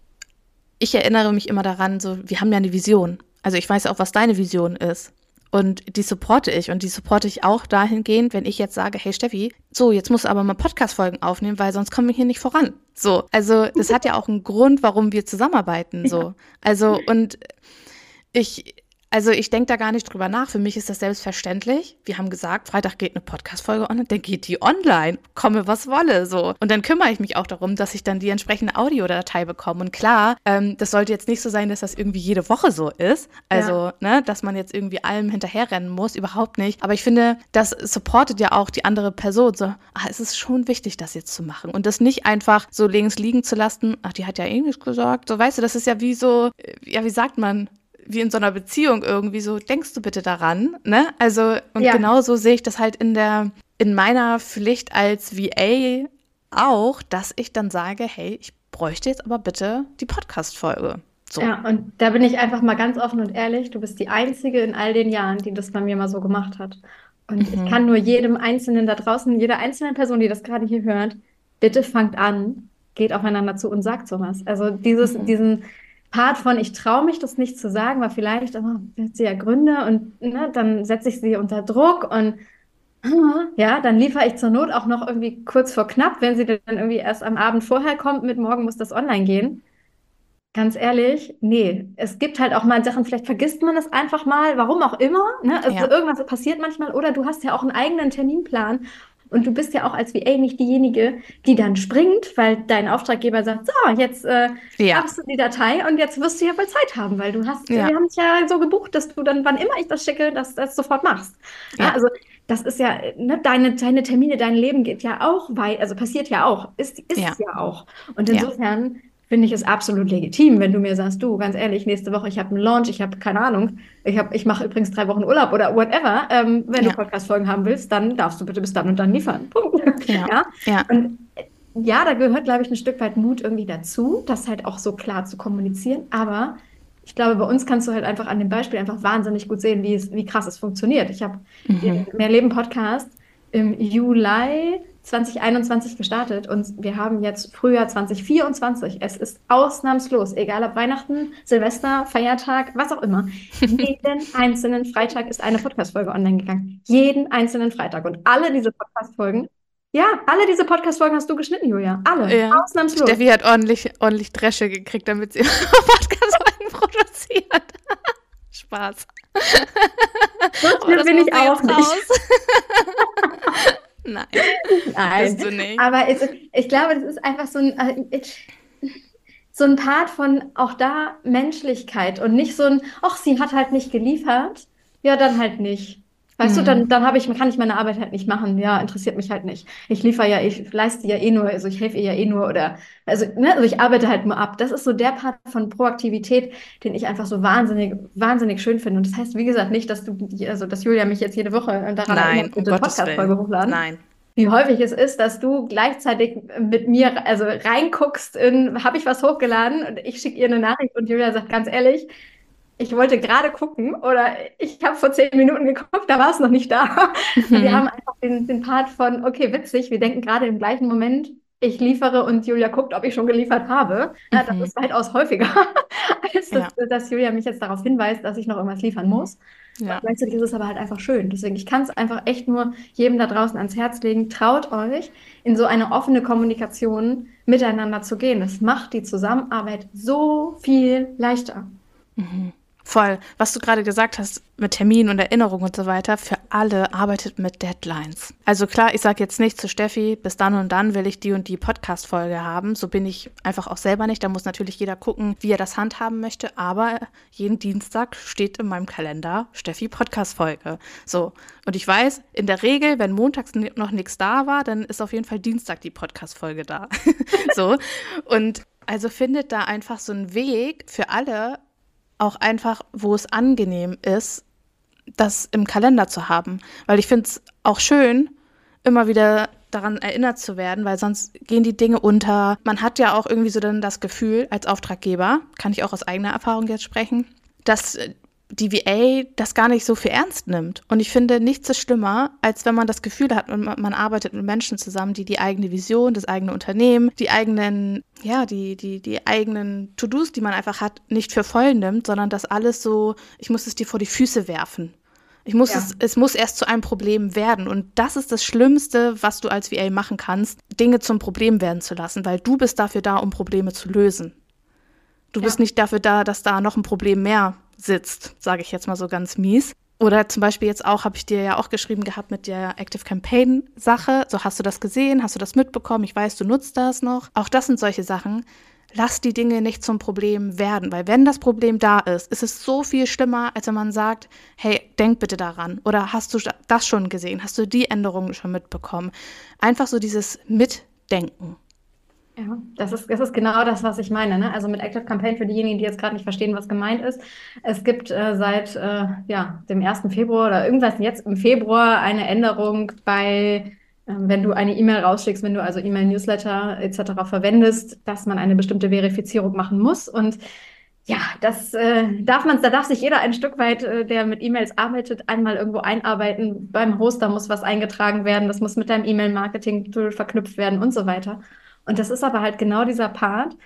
ich erinnere mich immer daran, so, wir haben ja eine Vision. Also ich weiß auch, was deine Vision ist. Und die supporte ich. Und die supporte ich auch dahingehend, wenn ich jetzt sage, hey Steffi, so, jetzt musst du aber mal Podcast-Folgen aufnehmen, weil sonst kommen wir hier nicht voran. So. Also, das hat ja auch einen Grund, warum wir zusammenarbeiten. So. Also, und ich, also ich denke da gar nicht drüber nach. Für mich ist das selbstverständlich. Wir haben gesagt, Freitag geht eine Podcast-Folge online, dann geht die online. Komme, was wolle, so. Und dann kümmere ich mich auch darum, dass ich dann die entsprechende Audiodatei bekomme. Und klar, ähm, das sollte jetzt nicht so sein, dass das irgendwie jede Woche so ist. Also, ja. ne, dass man jetzt irgendwie allem hinterherrennen muss, überhaupt nicht. Aber ich finde, das supportet ja auch die andere Person. So, ach, es ist schon wichtig, das jetzt zu machen. Und das nicht einfach so links liegen zu lassen. Ach, die hat ja Englisch gesagt. So, weißt du, das ist ja wie so, äh, ja, wie sagt man? Wie in so einer Beziehung irgendwie so, denkst du bitte daran, ne? Also, und ja. genauso sehe ich das halt in der, in meiner Pflicht als VA auch, dass ich dann sage, hey, ich bräuchte jetzt aber bitte die Podcast-Folge. So. Ja, und da bin ich einfach mal ganz offen und ehrlich, du bist die Einzige in all den Jahren, die das bei mir mal so gemacht hat. Und mhm. ich kann nur jedem Einzelnen da draußen, jeder einzelnen Person, die das gerade hier hört, bitte fangt an, geht aufeinander zu und sagt sowas. Also dieses, mhm. diesen, Part von, ich traue mich das nicht zu sagen, weil vielleicht oh, hat sie ja Gründe und ne, dann setze ich sie unter Druck und ja, dann liefere ich zur Not auch noch irgendwie kurz vor knapp, wenn sie dann irgendwie erst am Abend vorher kommt, mit morgen muss das online gehen. Ganz ehrlich, nee. Es gibt halt auch mal Sachen, vielleicht vergisst man es einfach mal, warum auch immer. Ne? Also ja. irgendwas passiert manchmal. Oder du hast ja auch einen eigenen Terminplan und du bist ja auch als VA nicht diejenige, die dann springt, weil dein Auftraggeber sagt, so, jetzt äh, ja. hast du die Datei und jetzt wirst du ja wohl Zeit haben, weil du hast, ja. wir haben es ja so gebucht, dass du dann, wann immer ich das schicke, dass das sofort machst. Ja. also das ist ja, ne, deine, deine Termine, dein Leben geht ja auch weit, also passiert ja auch, ist, ist ja. ja auch. Und insofern finde ich es absolut legitim, wenn du mir sagst, du, ganz ehrlich, nächste Woche, ich habe einen Launch, ich habe keine Ahnung, ich, hab, ich mache übrigens drei Wochen Urlaub oder whatever. Ähm, wenn ja. du Podcast-Folgen haben willst, dann darfst du bitte bis dann und dann liefern. Punkt. Ja. ja. ja. Und ja, da gehört, glaube ich, ein Stück weit Mut irgendwie dazu, das halt auch so klar zu kommunizieren. Aber ich glaube, bei uns kannst du halt einfach an dem Beispiel einfach wahnsinnig gut sehen, wie, es, wie krass es funktioniert. Ich habe mhm. den Mehrleben Podcast im Juli 2021 gestartet und wir haben jetzt Frühjahr 2024. Es ist ausnahmslos, egal ob Weihnachten, Silvester, Feiertag, was auch immer. Jeden einzelnen Freitag ist eine Podcast-Folge online gegangen. Jeden einzelnen Freitag. Und alle diese Podcast-Folgen, ja, alle diese Podcast-Folgen hast du geschnitten, Julia. Alle. Ja. Ausnahmslos. Steffi hat ordentlich, ordentlich Dresche gekriegt, damit sie Podcast-Folgen produziert. Spaß. So oh, bin ich auch nicht. Nein. Nein. Aber es, ich glaube, das ist einfach so ein, äh, so ein Part von auch da Menschlichkeit und nicht so ein, ach, sie hat halt nicht geliefert. Ja, dann halt nicht. Weißt mhm. du, dann, dann habe ich, kann ich meine Arbeit halt nicht machen. Ja, interessiert mich halt nicht. Ich liefere ja, ich leiste ja eh nur, also ich helfe ihr ja eh nur oder, also, ne, also ich arbeite halt nur ab. Das ist so der Part von Proaktivität, den ich einfach so wahnsinnig, wahnsinnig schön finde. Und das heißt, wie gesagt, nicht, dass du, also, dass Julia mich jetzt jede Woche daran Nein, um Podcast-Folge hochladen. Nein wie häufig es ist, dass du gleichzeitig mit mir also reinguckst in, habe ich was hochgeladen und ich schicke ihr eine Nachricht und Julia sagt ganz ehrlich, ich wollte gerade gucken oder ich habe vor zehn Minuten geguckt, da war es noch nicht da. Mhm. Wir haben einfach den, den Part von, okay, witzig, wir denken gerade im gleichen Moment, ich liefere und Julia guckt, ob ich schon geliefert habe. Ja, das mhm. ist weitaus häufiger, als ja. dass, dass, Julia mich jetzt darauf hinweist, dass ich noch irgendwas liefern muss. Ja. Gleichzeitig ist es aber halt einfach schön. Deswegen, ich kann es einfach echt nur jedem da draußen ans Herz legen. Traut euch, in so eine offene Kommunikation miteinander zu gehen. Das macht die Zusammenarbeit so viel leichter. Mhm. Voll. Was du gerade gesagt hast mit Termin und Erinnerung und so weiter, für alle arbeitet mit Deadlines. Also klar, ich sage jetzt nicht zu Steffi, bis dann und dann will ich die und die Podcast-Folge haben. So bin ich einfach auch selber nicht. Da muss natürlich jeder gucken, wie er das handhaben möchte. Aber jeden Dienstag steht in meinem Kalender Steffi Podcast-Folge. So. Und ich weiß, in der Regel, wenn montags noch nichts da war, dann ist auf jeden Fall Dienstag die Podcast-Folge da. so. Und also findet da einfach so einen Weg für alle, auch einfach, wo es angenehm ist, das im Kalender zu haben. Weil ich finde es auch schön, immer wieder daran erinnert zu werden, weil sonst gehen die Dinge unter. Man hat ja auch irgendwie so dann das Gefühl als Auftraggeber, kann ich auch aus eigener Erfahrung jetzt sprechen, dass die VA das gar nicht so für ernst nimmt. Und ich finde, nichts ist schlimmer, als wenn man das Gefühl hat, man, man arbeitet mit Menschen zusammen, die die eigene Vision, das eigene Unternehmen, die eigenen, ja, die, die, die eigenen To-Dos, die man einfach hat, nicht für voll nimmt, sondern das alles so, ich muss es dir vor die Füße werfen. Ich muss ja. es, es muss erst zu einem Problem werden. Und das ist das Schlimmste, was du als VA machen kannst, Dinge zum Problem werden zu lassen, weil du bist dafür da, um Probleme zu lösen. Du ja. bist nicht dafür da, dass da noch ein Problem mehr sitzt, sage ich jetzt mal so ganz mies. Oder zum Beispiel jetzt auch, habe ich dir ja auch geschrieben gehabt mit der Active Campaign Sache. So hast du das gesehen, hast du das mitbekommen? Ich weiß, du nutzt das noch. Auch das sind solche Sachen. Lass die Dinge nicht zum Problem werden, weil wenn das Problem da ist, ist es so viel schlimmer, als wenn man sagt, hey, denk bitte daran. Oder hast du das schon gesehen? Hast du die Änderungen schon mitbekommen? Einfach so dieses Mitdenken. Ja, das ist, das ist genau das, was ich meine. Ne? Also mit Active Campaign für diejenigen, die jetzt gerade nicht verstehen, was gemeint ist. Es gibt äh, seit äh, ja, dem 1. Februar oder irgendwas jetzt im Februar eine Änderung bei, äh, wenn du eine E-Mail rausschickst, wenn du also E-Mail-Newsletter etc. verwendest, dass man eine bestimmte Verifizierung machen muss. Und ja, das äh, darf man, da darf sich jeder ein Stück weit, äh, der mit E-Mails arbeitet, einmal irgendwo einarbeiten. Beim Hoster muss was eingetragen werden, das muss mit deinem E-Mail-Marketing-Tool verknüpft werden und so weiter. Und das ist aber halt genau dieser Part.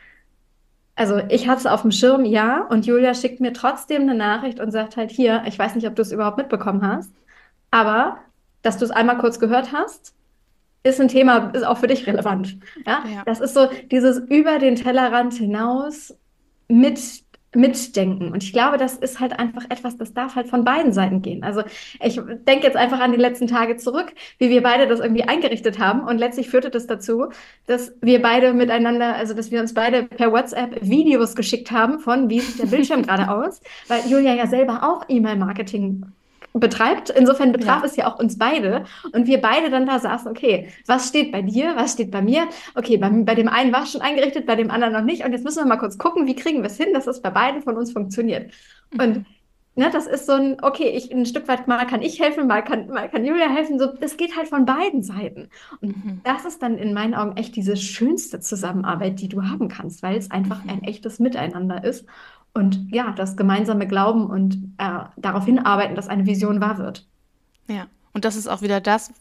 Also ich hatte es auf dem Schirm, ja, und Julia schickt mir trotzdem eine Nachricht und sagt halt hier, ich weiß nicht, ob du es überhaupt mitbekommen hast, aber dass du es einmal kurz gehört hast, ist ein Thema, ist auch für dich relevant. Ja? ja. Das ist so dieses über den Tellerrand hinaus mit mitdenken. Und ich glaube, das ist halt einfach etwas, das darf halt von beiden Seiten gehen. Also ich denke jetzt einfach an die letzten Tage zurück, wie wir beide das irgendwie eingerichtet haben. Und letztlich führte das dazu, dass wir beide miteinander, also dass wir uns beide per WhatsApp Videos geschickt haben von, wie sieht der Bildschirm gerade aus, weil Julia ja selber auch E-Mail-Marketing betreibt. Insofern betraf ja. es ja auch uns beide. Und wir beide dann da saßen, okay, was steht bei dir, was steht bei mir? Okay, bei, bei dem einen war es schon eingerichtet, bei dem anderen noch nicht. Und jetzt müssen wir mal kurz gucken, wie kriegen wir es hin, dass es bei beiden von uns funktioniert. Mhm. Und ne, das ist so ein, okay, ich ein Stück weit mal kann ich helfen, mal kann, mal kann Julia helfen. So, das geht halt von beiden Seiten. Und mhm. das ist dann in meinen Augen echt diese schönste Zusammenarbeit, die du haben kannst, weil es einfach mhm. ein echtes Miteinander ist. Und ja, das gemeinsame Glauben und äh, darauf hinarbeiten, dass eine Vision wahr wird. Ja. Und das ist auch wieder das,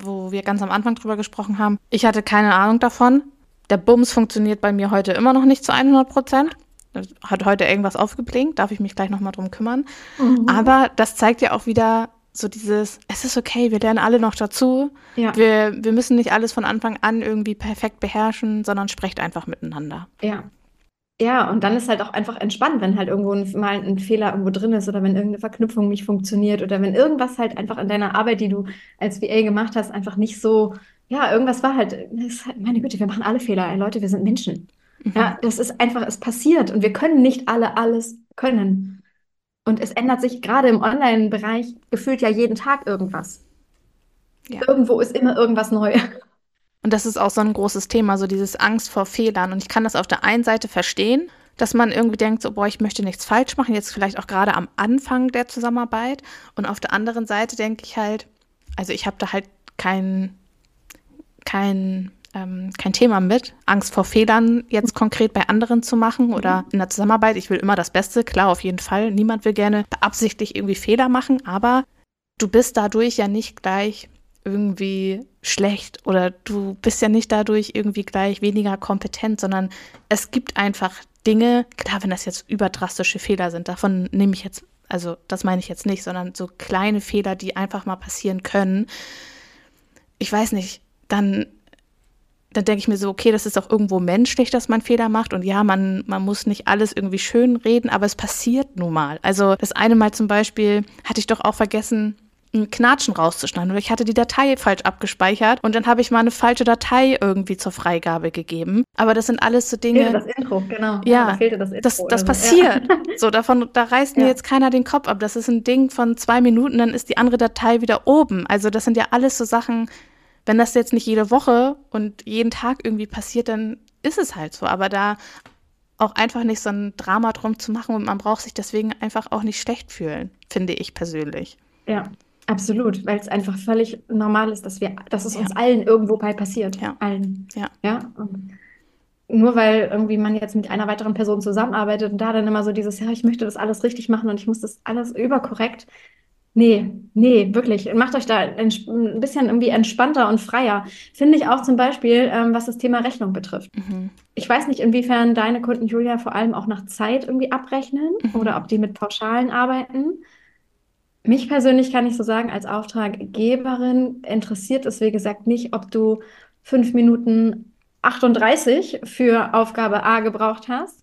wo wir ganz am Anfang drüber gesprochen haben. Ich hatte keine Ahnung davon. Der Bums funktioniert bei mir heute immer noch nicht zu 100 Prozent. Hat heute irgendwas aufgeblinkt, darf ich mich gleich nochmal drum kümmern. Mhm. Aber das zeigt ja auch wieder so dieses, es ist okay, wir lernen alle noch dazu. Ja. Wir, wir müssen nicht alles von Anfang an irgendwie perfekt beherrschen, sondern sprecht einfach miteinander. Ja, ja, und dann ist halt auch einfach entspannt, wenn halt irgendwo ein, mal ein Fehler irgendwo drin ist oder wenn irgendeine Verknüpfung nicht funktioniert oder wenn irgendwas halt einfach in deiner Arbeit, die du als VA gemacht hast, einfach nicht so, ja, irgendwas war halt, halt meine Güte, wir machen alle Fehler, ey, Leute, wir sind Menschen. Mhm. Ja, das ist einfach, es passiert und wir können nicht alle alles können. Und es ändert sich gerade im Online-Bereich gefühlt ja jeden Tag irgendwas. Ja. Irgendwo ist immer irgendwas neu. Und das ist auch so ein großes Thema, so dieses Angst vor Fehlern. Und ich kann das auf der einen Seite verstehen, dass man irgendwie denkt, so, boah, ich möchte nichts falsch machen, jetzt vielleicht auch gerade am Anfang der Zusammenarbeit. Und auf der anderen Seite denke ich halt, also ich habe da halt kein, kein, ähm, kein Thema mit, Angst vor Fehlern jetzt konkret bei anderen zu machen oder mhm. in der Zusammenarbeit. Ich will immer das Beste, klar, auf jeden Fall. Niemand will gerne beabsichtigt irgendwie Fehler machen, aber du bist dadurch ja nicht gleich irgendwie schlecht oder du bist ja nicht dadurch irgendwie gleich weniger kompetent, sondern es gibt einfach Dinge, klar, wenn das jetzt überdrastische Fehler sind, davon nehme ich jetzt, also das meine ich jetzt nicht, sondern so kleine Fehler, die einfach mal passieren können. Ich weiß nicht, dann dann denke ich mir so, okay, das ist auch irgendwo menschlich, dass man Fehler macht. Und ja, man, man muss nicht alles irgendwie schön reden, aber es passiert nun mal. Also das eine Mal zum Beispiel hatte ich doch auch vergessen, ein Knatschen rauszuschneiden oder ich hatte die Datei falsch abgespeichert und dann habe ich mal eine falsche Datei irgendwie zur Freigabe gegeben. Aber das sind alles so Dinge. Das Intro, genau. Ja, ja da das, Intro das, das passiert. Ja. So, davon, da reißt mir ja. jetzt keiner den Kopf ab. Das ist ein Ding von zwei Minuten, dann ist die andere Datei wieder oben. Also das sind ja alles so Sachen, wenn das jetzt nicht jede Woche und jeden Tag irgendwie passiert, dann ist es halt so. Aber da auch einfach nicht so ein Drama drum zu machen und man braucht sich deswegen einfach auch nicht schlecht fühlen, finde ich persönlich. Ja, absolut, weil es einfach völlig normal ist, dass wir, dass es ja. uns allen irgendwo bei passiert. Ja. Allen. Ja. Ja. Nur weil irgendwie man jetzt mit einer weiteren Person zusammenarbeitet und da dann immer so dieses, ja, ich möchte das alles richtig machen und ich muss das alles überkorrekt Nee, nee, wirklich. Macht euch da ein bisschen irgendwie entspannter und freier. Finde ich auch zum Beispiel, ähm, was das Thema Rechnung betrifft. Mhm. Ich weiß nicht, inwiefern deine Kunden, Julia, vor allem auch nach Zeit irgendwie abrechnen mhm. oder ob die mit Pauschalen arbeiten. Mich persönlich kann ich so sagen, als Auftraggeberin interessiert es, wie gesagt, nicht, ob du fünf Minuten 38 für Aufgabe A gebraucht hast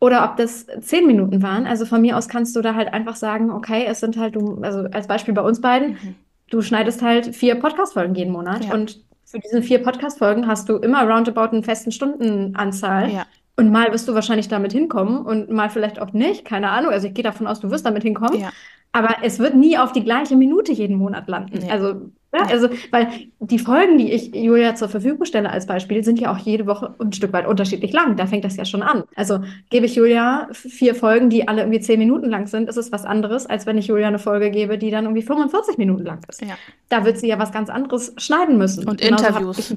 oder ob das zehn Minuten waren. Also von mir aus kannst du da halt einfach sagen, okay, es sind halt du, also als Beispiel bei uns beiden, mhm. du schneidest halt vier Podcast-Folgen jeden Monat ja. und für diese vier Podcast-Folgen hast du immer roundabout einen festen Stundenanzahl. Ja. Und mal wirst du wahrscheinlich damit hinkommen und mal vielleicht auch nicht, keine Ahnung. Also ich gehe davon aus, du wirst damit hinkommen. Ja. Aber es wird nie auf die gleiche Minute jeden Monat landen. Also ja, also, weil die Folgen, die ich Julia zur Verfügung stelle als Beispiel, sind ja auch jede Woche ein Stück weit unterschiedlich lang. Da fängt das ja schon an. Also gebe ich Julia vier Folgen, die alle irgendwie zehn Minuten lang sind, ist es was anderes, als wenn ich Julia eine Folge gebe, die dann irgendwie 45 Minuten lang ist. Ja. Da wird sie ja was ganz anderes schneiden müssen. Und Genauso Interviews.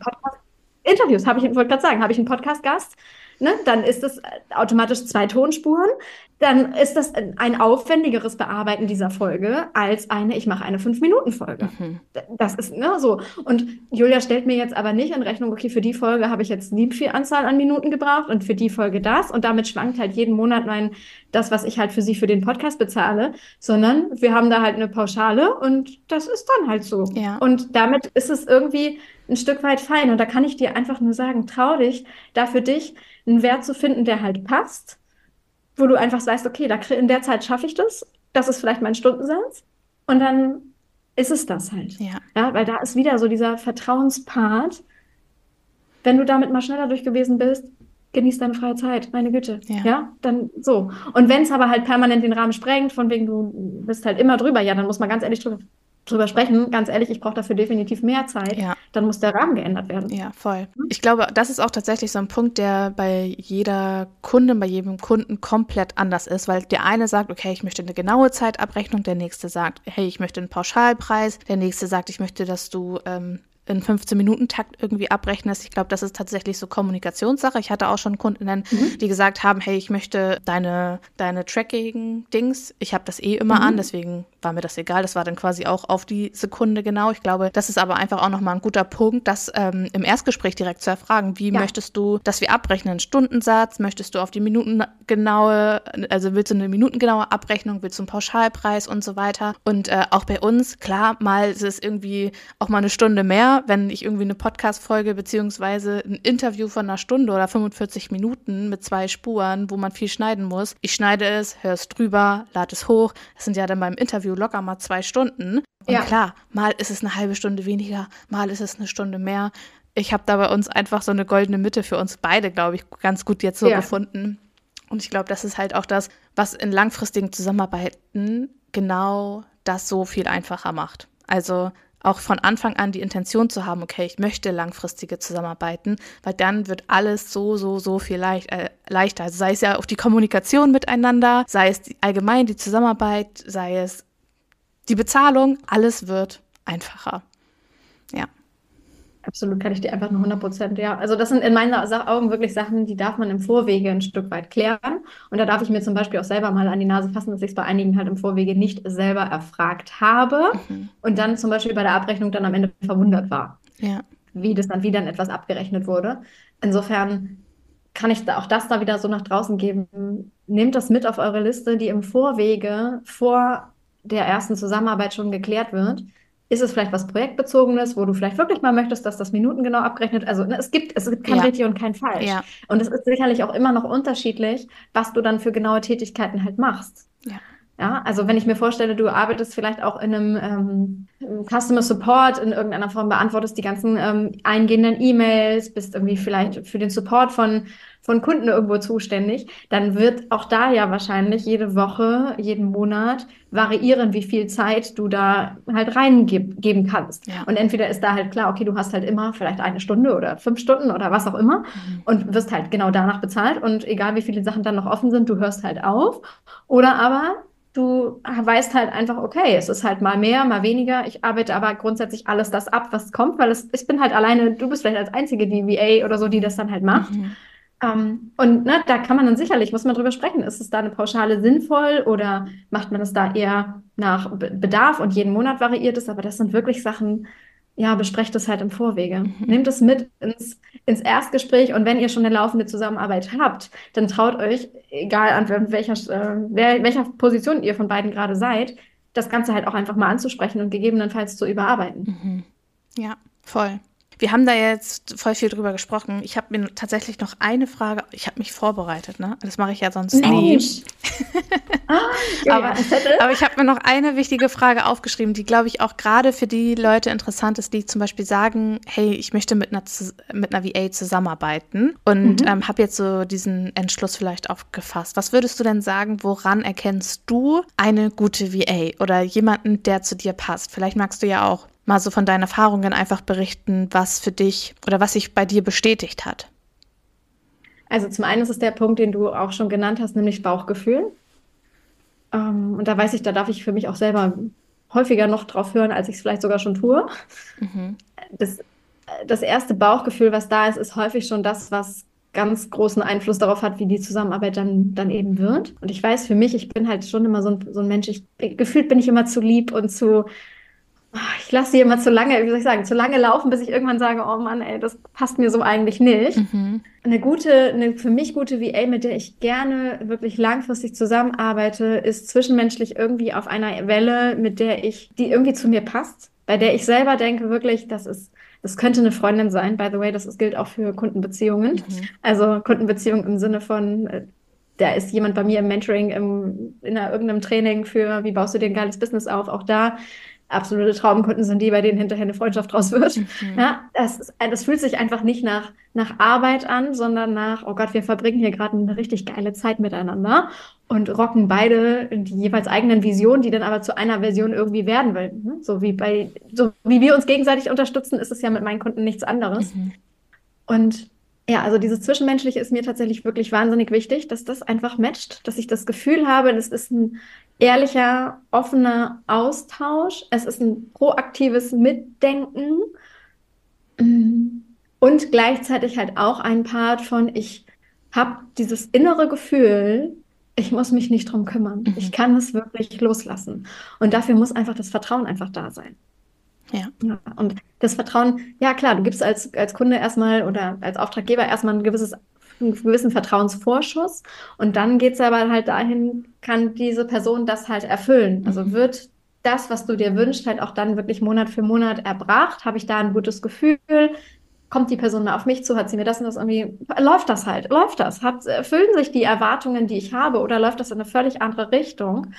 Interviews habe ich, wollte gerade sagen, habe ich einen Podcast-Gast, ne, dann ist es automatisch zwei Tonspuren dann ist das ein aufwendigeres Bearbeiten dieser Folge als eine, ich mache eine Fünf-Minuten-Folge. Mhm. Das ist ne, so. Und Julia stellt mir jetzt aber nicht in Rechnung, okay, für die Folge habe ich jetzt nie viel Anzahl an Minuten gebraucht und für die Folge das. Und damit schwankt halt jeden Monat mein, das, was ich halt für sie für den Podcast bezahle, sondern wir haben da halt eine Pauschale und das ist dann halt so. Ja. Und damit ist es irgendwie ein Stück weit fein. Und da kann ich dir einfach nur sagen, trau dich, da für dich einen Wert zu finden, der halt passt wo du einfach sagst, okay, da, in der Zeit schaffe ich das, das ist vielleicht mein Stundensatz und dann ist es das halt. Ja. ja. Weil da ist wieder so dieser Vertrauenspart. Wenn du damit mal schneller durch gewesen bist, genieß deine freie Zeit, meine Güte. Ja, ja dann so. Und wenn es aber halt permanent den Rahmen sprengt, von wegen du bist halt immer drüber, ja, dann muss man ganz ehrlich drüber, drüber sprechen. Ganz ehrlich, ich brauche dafür definitiv mehr Zeit. Ja. Dann muss der Rahmen geändert werden. Ja, voll. Hm? Ich glaube, das ist auch tatsächlich so ein Punkt, der bei jeder Kundin, bei jedem Kunden komplett anders ist, weil der eine sagt, okay, ich möchte eine genaue Zeitabrechnung, der nächste sagt, hey, ich möchte einen Pauschalpreis, der nächste sagt, ich möchte, dass du ähm, in 15-Minuten-Takt irgendwie abrechnest. Ich glaube, das ist tatsächlich so Kommunikationssache. Ich hatte auch schon Kundinnen, mhm. die gesagt haben, hey, ich möchte deine, deine Tracking-Dings, ich habe das eh immer mhm. an, deswegen war mir das egal. Das war dann quasi auch auf die Sekunde genau. Ich glaube, das ist aber einfach auch nochmal ein guter Punkt, das ähm, im Erstgespräch direkt zu erfragen. Wie ja. möchtest du, dass wir abrechnen? Stundensatz? Möchtest du auf die Minutengenaue, also willst du eine minutengenaue Abrechnung? Willst du einen Pauschalpreis und so weiter? Und äh, auch bei uns, klar, mal ist es irgendwie auch mal eine Stunde mehr wenn ich irgendwie eine Podcast-Folge beziehungsweise ein Interview von einer Stunde oder 45 Minuten mit zwei Spuren, wo man viel schneiden muss. Ich schneide es, höre es drüber, lade es hoch. Das sind ja dann beim Interview locker mal zwei Stunden. Und ja. klar, mal ist es eine halbe Stunde weniger, mal ist es eine Stunde mehr. Ich habe da bei uns einfach so eine goldene Mitte für uns beide, glaube ich, ganz gut jetzt so ja. gefunden. Und ich glaube, das ist halt auch das, was in langfristigen Zusammenarbeiten genau das so viel einfacher macht. Also auch von Anfang an die Intention zu haben, okay, ich möchte langfristige Zusammenarbeiten, weil dann wird alles so, so, so viel leicht, äh, leichter. Also sei es ja auch die Kommunikation miteinander, sei es die, allgemein die Zusammenarbeit, sei es die Bezahlung, alles wird einfacher. Absolut, kann ich dir einfach nur 100 Prozent, ja. Also das sind in meinen Augen wirklich Sachen, die darf man im Vorwege ein Stück weit klären. Und da darf ich mir zum Beispiel auch selber mal an die Nase fassen, dass ich es bei einigen halt im Vorwege nicht selber erfragt habe mhm. und dann zum Beispiel bei der Abrechnung dann am Ende verwundert war, ja. wie das dann, wie dann etwas abgerechnet wurde. Insofern kann ich da auch das da wieder so nach draußen geben. Nehmt das mit auf eure Liste, die im Vorwege vor der ersten Zusammenarbeit schon geklärt wird ist es vielleicht was Projektbezogenes, wo du vielleicht wirklich mal möchtest, dass das minutengenau abgerechnet Also ne, es gibt, es gibt kein ja. richtig und kein falsch. Ja. Und es ist sicherlich auch immer noch unterschiedlich, was du dann für genaue Tätigkeiten halt machst. Ja. Ja, also wenn ich mir vorstelle, du arbeitest vielleicht auch in einem ähm, Customer Support in irgendeiner Form, beantwortest die ganzen ähm, eingehenden E-Mails, bist irgendwie vielleicht für den Support von, von Kunden irgendwo zuständig, dann wird auch da ja wahrscheinlich jede Woche, jeden Monat variieren, wie viel Zeit du da halt reingeben kannst. Ja. Und entweder ist da halt klar, okay, du hast halt immer vielleicht eine Stunde oder fünf Stunden oder was auch immer mhm. und wirst halt genau danach bezahlt und egal wie viele Sachen dann noch offen sind, du hörst halt auf. Oder aber du weißt halt einfach, okay, es ist halt mal mehr, mal weniger. Ich arbeite aber grundsätzlich alles das ab, was kommt, weil es, ich bin halt alleine, du bist vielleicht als einzige die VA oder so, die das dann halt macht. Mhm. Ähm, und ne, da kann man dann sicherlich, muss man drüber sprechen, ist es da eine Pauschale sinnvoll oder macht man es da eher nach Bedarf und jeden Monat variiert es? Aber das sind wirklich Sachen, ja, besprecht es halt im Vorwege. Mhm. Nehmt es mit ins, ins Erstgespräch und wenn ihr schon eine laufende Zusammenarbeit habt, dann traut euch, egal an welcher, äh, welcher Position ihr von beiden gerade seid, das Ganze halt auch einfach mal anzusprechen und gegebenenfalls zu überarbeiten. Mhm. Ja, voll. Wir haben da jetzt voll viel drüber gesprochen. Ich habe mir tatsächlich noch eine Frage. Ich habe mich vorbereitet, ne? Das mache ich ja sonst Mensch. nie. ah, aber, aber, ich habe mir noch eine wichtige Frage aufgeschrieben, die, glaube ich, auch gerade für die Leute interessant ist, die zum Beispiel sagen, hey, ich möchte mit einer, mit einer VA zusammenarbeiten und mhm. ähm, habe jetzt so diesen Entschluss vielleicht aufgefasst. Was würdest du denn sagen, woran erkennst du eine gute VA oder jemanden, der zu dir passt? Vielleicht magst du ja auch mal so von deinen Erfahrungen einfach berichten, was für dich oder was sich bei dir bestätigt hat? Also zum einen ist es der Punkt, den du auch schon genannt hast, nämlich Bauchgefühl. Ähm, und da weiß ich, da darf ich für mich auch selber häufiger noch drauf hören, als ich es vielleicht sogar schon tue. Mhm. Das, das erste Bauchgefühl, was da ist, ist häufig schon das, was ganz großen Einfluss darauf hat, wie die Zusammenarbeit dann, dann eben wird. Und ich weiß für mich, ich bin halt schon immer so ein, so ein Mensch, ich, gefühlt bin ich immer zu lieb und zu, ich lasse sie immer zu lange, wie soll ich sagen, zu lange laufen, bis ich irgendwann sage, oh Mann, ey, das passt mir so eigentlich nicht. Mhm. Eine gute, eine für mich gute VA, mit der ich gerne wirklich langfristig zusammenarbeite, ist zwischenmenschlich irgendwie auf einer Welle, mit der ich, die irgendwie zu mir passt, bei der ich selber denke, wirklich, das ist, das könnte eine Freundin sein. By the way, das gilt auch für Kundenbeziehungen. Mhm. Also Kundenbeziehungen im Sinne von, äh, da ist jemand bei mir im Mentoring, im, in einer, irgendeinem Training für, wie baust du dir ein geiles Business auf? Auch da absolute Traumkunden sind die, bei denen hinterher eine Freundschaft draus wird. Mhm. Ja, das, ist, das fühlt sich einfach nicht nach, nach Arbeit an, sondern nach, oh Gott, wir verbringen hier gerade eine richtig geile Zeit miteinander und rocken beide die jeweils eigenen Visionen, die dann aber zu einer Version irgendwie werden, weil ne, so wie bei, so wie wir uns gegenseitig unterstützen, ist es ja mit meinen Kunden nichts anderes. Mhm. Und ja, also dieses Zwischenmenschliche ist mir tatsächlich wirklich wahnsinnig wichtig, dass das einfach matcht, dass ich das Gefühl habe, das ist ein ehrlicher, offener Austausch. Es ist ein proaktives Mitdenken und gleichzeitig halt auch ein Part von, ich habe dieses innere Gefühl, ich muss mich nicht drum kümmern. Mhm. Ich kann es wirklich loslassen. Und dafür muss einfach das Vertrauen einfach da sein. Ja. ja. Und das Vertrauen, ja klar, du gibst als, als Kunde erstmal oder als Auftraggeber erstmal ein gewisses einen gewissen Vertrauensvorschuss. Und dann geht es aber halt dahin, kann diese Person das halt erfüllen. Also mhm. wird das, was du dir wünschst, halt auch dann wirklich Monat für Monat erbracht? Habe ich da ein gutes Gefühl? Kommt die Person mal auf mich zu? Hat sie mir das und das irgendwie? Läuft das halt? Läuft das? Hat, erfüllen sich die Erwartungen, die ich habe, oder läuft das in eine völlig andere Richtung?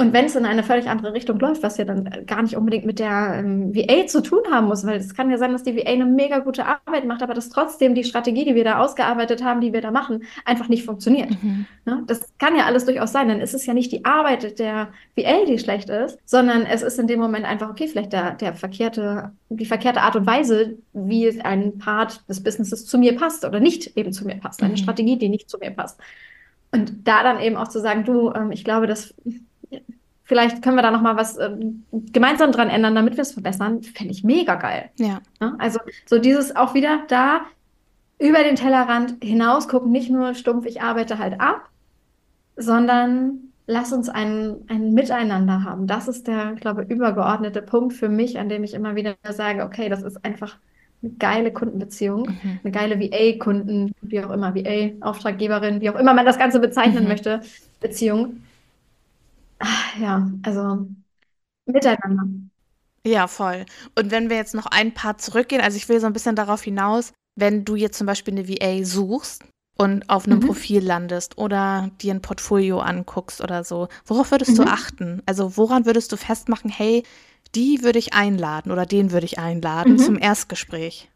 Und wenn es in eine völlig andere Richtung läuft, was ja dann gar nicht unbedingt mit der ähm, VA zu tun haben muss, weil es kann ja sein, dass die VA eine mega gute Arbeit macht, aber dass trotzdem die Strategie, die wir da ausgearbeitet haben, die wir da machen, einfach nicht funktioniert. Mhm. Ne? Das kann ja alles durchaus sein. Dann ist es ja nicht die Arbeit der VA, die schlecht ist, sondern es ist in dem Moment einfach, okay, vielleicht der, der verkehrte, die verkehrte Art und Weise, wie ein Part des Businesses zu mir passt oder nicht eben zu mir passt. Eine mhm. Strategie, die nicht zu mir passt. Und da dann eben auch zu sagen, du, ähm, ich glaube, dass vielleicht können wir da noch mal was äh, gemeinsam dran ändern, damit wir es verbessern, fände ich mega geil. Ja. ja. Also so dieses auch wieder da über den Tellerrand hinaus gucken, nicht nur stumpf, ich arbeite halt ab, sondern lass uns ein, ein Miteinander haben. Das ist der, ich glaube, übergeordnete Punkt für mich, an dem ich immer wieder sage, okay, das ist einfach eine geile Kundenbeziehung, mhm. eine geile VA-Kunden, wie auch immer, VA-Auftraggeberin, wie auch immer man das Ganze bezeichnen mhm. möchte, Beziehung. Ach, ja, also miteinander. Ja, voll. Und wenn wir jetzt noch ein paar zurückgehen, also ich will so ein bisschen darauf hinaus, wenn du jetzt zum Beispiel eine VA suchst und auf einem mhm. Profil landest oder dir ein Portfolio anguckst oder so, worauf würdest mhm. du achten? Also woran würdest du festmachen, hey, die würde ich einladen oder den würde ich einladen mhm. zum Erstgespräch?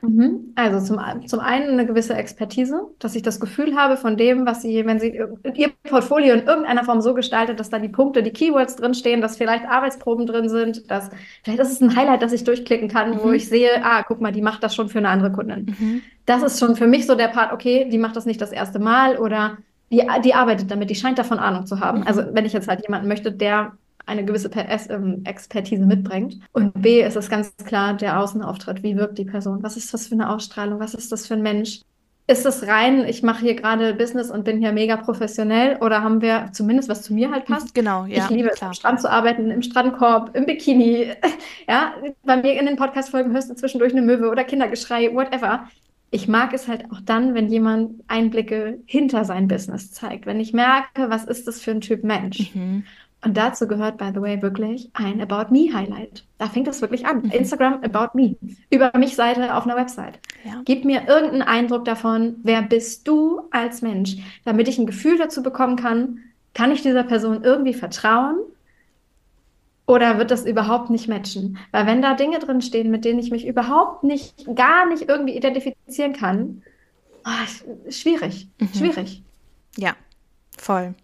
Mhm. Also zum, zum einen eine gewisse Expertise, dass ich das Gefühl habe von dem, was sie, wenn sie ihr Portfolio in irgendeiner Form so gestaltet, dass da die Punkte, die Keywords drinstehen, dass vielleicht Arbeitsproben drin sind, dass vielleicht ist es ein Highlight, das ich durchklicken kann, mhm. wo ich sehe, ah, guck mal, die macht das schon für eine andere Kundin. Mhm. Das ist schon für mich so der Part, okay, die macht das nicht das erste Mal oder die, die arbeitet damit, die scheint davon Ahnung zu haben. Mhm. Also wenn ich jetzt halt jemanden möchte, der eine gewisse ähm, Expertise mitbringt. Und B ist es ganz klar der Außenauftritt. Wie wirkt die Person? Was ist das für eine Ausstrahlung? Was ist das für ein Mensch? Ist es rein, ich mache hier gerade Business und bin hier mega professionell oder haben wir zumindest, was zu mir halt passt? Genau, ja. Ich liebe es, am Strand zu arbeiten, im Strandkorb, im Bikini. ja, bei mir in den Podcast-Folgen hörst du zwischendurch eine Möwe oder Kindergeschrei, whatever. Ich mag es halt auch dann, wenn jemand Einblicke hinter sein Business zeigt. Wenn ich merke, was ist das für ein Typ Mensch? Mhm. Und dazu gehört, by the way, wirklich ein About Me Highlight. Da fängt das wirklich an. Mhm. Instagram About Me. Über mich Seite auf einer Website. Ja. Gib mir irgendeinen Eindruck davon, wer bist du als Mensch, damit ich ein Gefühl dazu bekommen kann, kann ich dieser Person irgendwie vertrauen? Oder wird das überhaupt nicht matchen? Weil wenn da Dinge drin stehen, mit denen ich mich überhaupt nicht, gar nicht irgendwie identifizieren kann, oh, schwierig, mhm. schwierig. Ja, voll.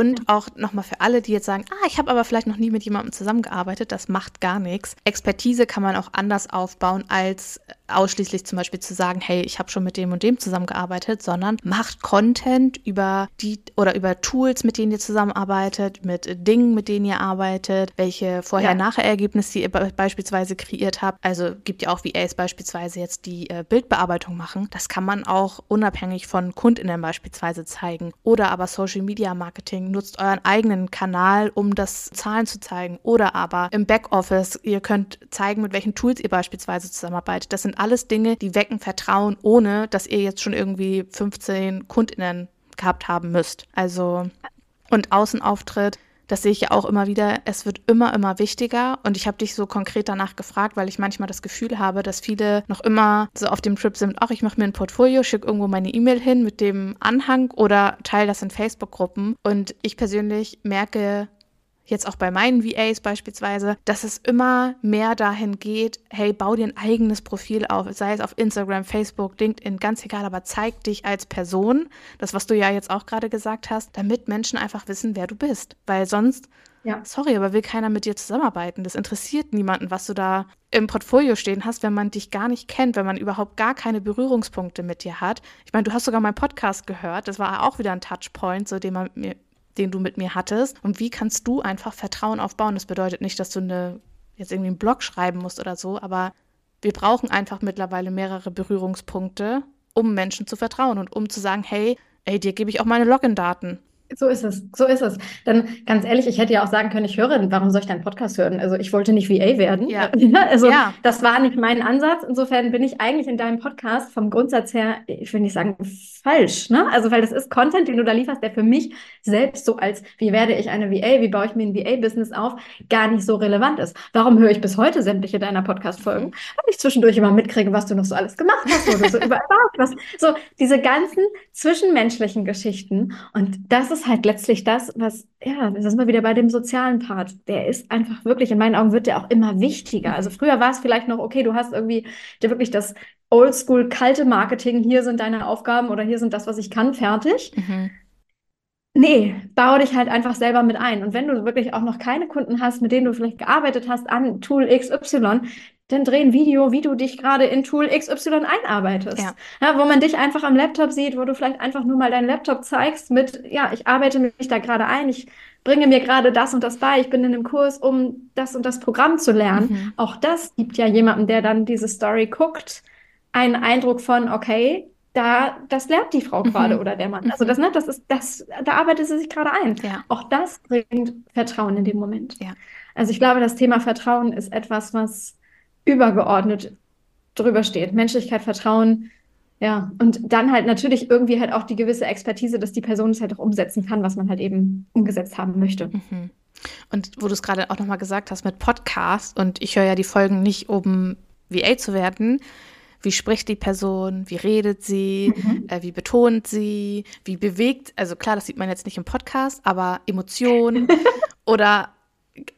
Und auch nochmal für alle, die jetzt sagen, ah, ich habe aber vielleicht noch nie mit jemandem zusammengearbeitet, das macht gar nichts. Expertise kann man auch anders aufbauen, als ausschließlich zum Beispiel zu sagen, hey, ich habe schon mit dem und dem zusammengearbeitet, sondern macht Content über die oder über Tools, mit denen ihr zusammenarbeitet, mit Dingen, mit denen ihr arbeitet, welche Vorher-Nachher-Ergebnisse ihr beispielsweise kreiert habt. Also gibt ja auch VAs beispielsweise jetzt die äh, Bildbearbeitung machen. Das kann man auch unabhängig von KundInnen beispielsweise zeigen. Oder aber Social Media Marketing nutzt euren eigenen Kanal, um das Zahlen zu zeigen. Oder aber im Backoffice, ihr könnt zeigen, mit welchen Tools ihr beispielsweise zusammenarbeitet. Das sind alles Dinge, die wecken Vertrauen, ohne dass ihr jetzt schon irgendwie 15 KundInnen gehabt haben müsst. Also, und Außenauftritt, das sehe ich ja auch immer wieder, es wird immer, immer wichtiger. Und ich habe dich so konkret danach gefragt, weil ich manchmal das Gefühl habe, dass viele noch immer so auf dem Trip sind, ach, ich mache mir ein Portfolio, schicke irgendwo meine E-Mail hin mit dem Anhang oder teile das in Facebook-Gruppen. Und ich persönlich merke, jetzt auch bei meinen VAs beispielsweise, dass es immer mehr dahin geht, hey, bau dir ein eigenes Profil auf, sei es auf Instagram, Facebook, LinkedIn, ganz egal, aber zeig dich als Person, das, was du ja jetzt auch gerade gesagt hast, damit Menschen einfach wissen, wer du bist. Weil sonst, ja. sorry, aber will keiner mit dir zusammenarbeiten. Das interessiert niemanden, was du da im Portfolio stehen hast, wenn man dich gar nicht kennt, wenn man überhaupt gar keine Berührungspunkte mit dir hat. Ich meine, du hast sogar meinen Podcast gehört, das war auch wieder ein Touchpoint, so den man mir den du mit mir hattest? Und wie kannst du einfach Vertrauen aufbauen? Das bedeutet nicht, dass du eine, jetzt irgendwie einen Blog schreiben musst oder so, aber wir brauchen einfach mittlerweile mehrere Berührungspunkte, um Menschen zu vertrauen und um zu sagen, hey, ey, dir gebe ich auch meine Login-Daten. So ist es, so ist es. Dann ganz ehrlich, ich hätte ja auch sagen können, ich höre, warum soll ich deinen Podcast hören? Also ich wollte nicht VA werden. Ja. Also ja. das war nicht mein Ansatz. Insofern bin ich eigentlich in deinem Podcast vom Grundsatz her, ich will nicht sagen falsch, ne? Also weil das ist Content, den du da lieferst, der für mich selbst so als, wie werde ich eine VA, wie baue ich mir ein VA-Business auf, gar nicht so relevant ist. Warum höre ich bis heute sämtliche deiner Podcast-Folgen? Mhm. Weil ich zwischendurch immer mitkriege, was du noch so alles gemacht hast, wo du so überall warst. So diese ganzen zwischenmenschlichen Geschichten. Und das ist ist halt letztlich das, was, ja, das ist mal wieder bei dem sozialen Part. Der ist einfach wirklich, in meinen Augen wird der auch immer wichtiger. Also früher war es vielleicht noch, okay, du hast irgendwie dir wirklich das oldschool kalte Marketing, hier sind deine Aufgaben oder hier sind das, was ich kann, fertig. Mhm. Nee, baue dich halt einfach selber mit ein. Und wenn du wirklich auch noch keine Kunden hast, mit denen du vielleicht gearbeitet hast an Tool XY, dann dreh ein Video, wie du dich gerade in Tool XY einarbeitest. Ja. ja. wo man dich einfach am Laptop sieht, wo du vielleicht einfach nur mal deinen Laptop zeigst mit, ja, ich arbeite mich da gerade ein, ich bringe mir gerade das und das bei, ich bin in einem Kurs, um das und das Programm zu lernen. Mhm. Auch das gibt ja jemandem, der dann diese Story guckt, einen Eindruck von, okay, da, das lernt die Frau mhm. gerade oder der Mann. Also mhm. das, ne, das ist, das, da arbeitet sie sich gerade ein. Ja. Auch das bringt Vertrauen in dem Moment. Ja. Also ich glaube, das Thema Vertrauen ist etwas, was übergeordnet drüber steht. Menschlichkeit, Vertrauen, ja. Und dann halt natürlich irgendwie halt auch die gewisse Expertise, dass die Person es halt auch umsetzen kann, was man halt eben umgesetzt haben möchte. Mhm. Und wo du es gerade auch nochmal gesagt hast mit Podcast und ich höre ja die Folgen nicht, um VA zu werden. Wie spricht die Person? Wie redet sie? Mhm. Äh, wie betont sie? Wie bewegt? Also klar, das sieht man jetzt nicht im Podcast, aber Emotionen oder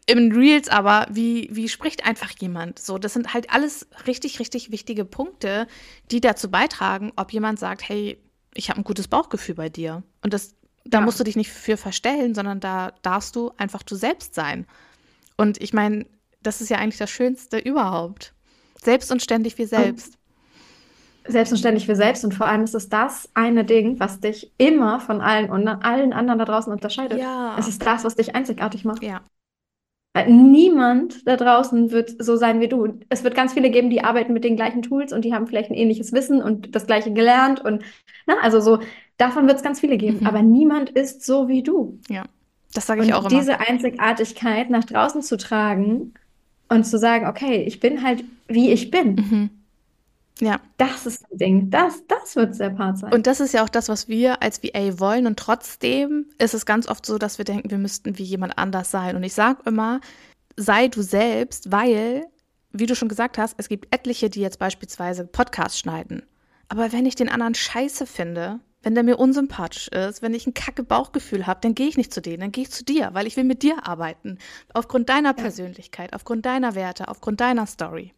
im Reels, aber wie, wie spricht einfach jemand? So, das sind halt alles richtig, richtig wichtige Punkte, die dazu beitragen, ob jemand sagt, hey, ich habe ein gutes Bauchgefühl bei dir. Und das, da ja. musst du dich nicht für verstellen, sondern da darfst du einfach du selbst sein. Und ich meine, das ist ja eigentlich das Schönste überhaupt. Selbst und ständig wie selbst. Selbst und ständig wie selbst. Und vor allem ist es das eine Ding, was dich immer von allen und allen anderen da draußen unterscheidet. Ja. Es ist das, was dich einzigartig macht. Ja. Niemand da draußen wird so sein wie du. Es wird ganz viele geben, die arbeiten mit den gleichen Tools und die haben vielleicht ein ähnliches Wissen und das gleiche gelernt und na, also so davon wird es ganz viele geben. Mhm. Aber niemand ist so wie du. Ja, das sage ich und auch immer. Diese Einzigartigkeit nach draußen zu tragen und zu sagen, okay, ich bin halt wie ich bin. Mhm. Ja. Das ist ein Ding. Das, das wird der Part sein. Und das ist ja auch das, was wir als VA wollen. Und trotzdem ist es ganz oft so, dass wir denken, wir müssten wie jemand anders sein. Und ich sage immer, sei du selbst, weil, wie du schon gesagt hast, es gibt etliche, die jetzt beispielsweise Podcasts schneiden. Aber wenn ich den anderen scheiße finde, wenn der mir unsympathisch ist, wenn ich ein kacke Bauchgefühl habe, dann gehe ich nicht zu denen, dann gehe ich zu dir, weil ich will mit dir arbeiten. Aufgrund deiner ja. Persönlichkeit, aufgrund deiner Werte, aufgrund deiner Story.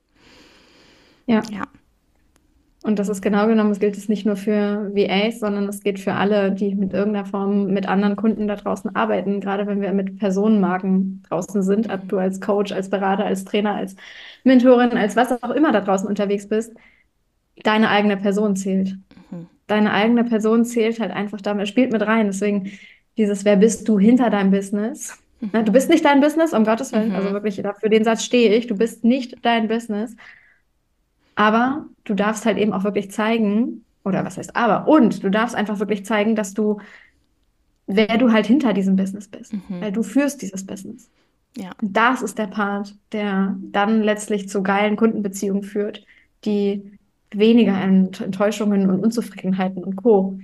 Ja. Ja. Und das ist genau genommen, es gilt es nicht nur für VAs, sondern es geht für alle, die mit irgendeiner Form mit anderen Kunden da draußen arbeiten. Gerade wenn wir mit Personenmarken draußen sind, ob du als Coach, als Berater, als Trainer, als Mentorin, als was auch immer da draußen unterwegs bist, deine eigene Person zählt. Mhm. Deine eigene Person zählt halt einfach damit, spielt mit rein. Deswegen dieses, wer bist du hinter deinem Business? Mhm. Du bist nicht dein Business, um Gottes Willen. Mhm. Also wirklich, für den Satz stehe ich. Du bist nicht dein Business. Aber du darfst halt eben auch wirklich zeigen, oder was heißt aber, und du darfst einfach wirklich zeigen, dass du, wer du halt hinter diesem Business bist. Mhm. Weil du führst dieses Business. Ja. Und das ist der Part, der dann letztlich zu geilen Kundenbeziehungen führt, die weniger Enttäuschungen und Unzufriedenheiten und Co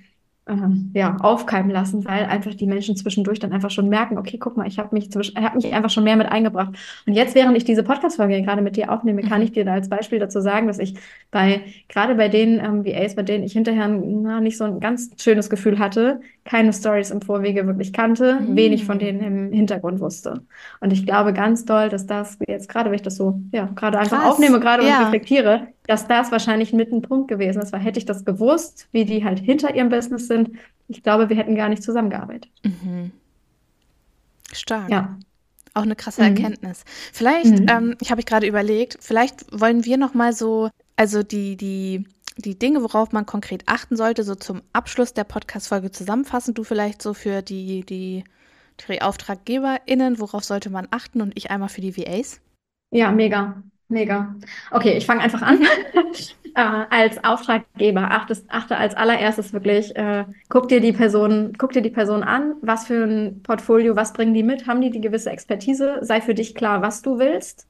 ähm, ja, aufkeimen lassen, weil einfach die Menschen zwischendurch dann einfach schon merken, okay, guck mal, ich habe mich, hab mich einfach schon mehr mit eingebracht. Und jetzt, während ich diese Podcast-Folge gerade mit dir aufnehme, kann mhm. ich dir da als Beispiel dazu sagen, dass ich bei, gerade bei den ähm, VAs, bei denen ich hinterher na, nicht so ein ganz schönes Gefühl hatte, keine Stories im Vorwege wirklich kannte, mhm. wenig von denen im Hintergrund wusste. Und ich glaube ganz doll, dass das jetzt gerade, wenn ich das so, ja, gerade einfach Krass. aufnehme, gerade ja. und reflektiere, dass das wahrscheinlich mit ein Punkt gewesen ist, weil hätte ich das gewusst, wie die halt hinter ihrem Business sind, ich glaube, wir hätten gar nicht zusammengearbeitet. Mhm. Stark. Ja. Auch eine krasse mhm. Erkenntnis. Vielleicht, mhm. ähm, ich habe ich gerade überlegt, vielleicht wollen wir noch mal so, also die, die, die Dinge, worauf man konkret achten sollte, so zum Abschluss der Podcast-Folge zusammenfassen. Du vielleicht so für die, die, die AuftraggeberInnen, worauf sollte man achten und ich einmal für die VAs? Ja, mega. Mega. Okay, ich fange einfach an. äh, als Auftraggeber achtest, achte als allererstes wirklich, äh, guck dir die Person, guck dir die Person an, was für ein Portfolio, was bringen die mit, haben die die gewisse Expertise, sei für dich klar, was du willst.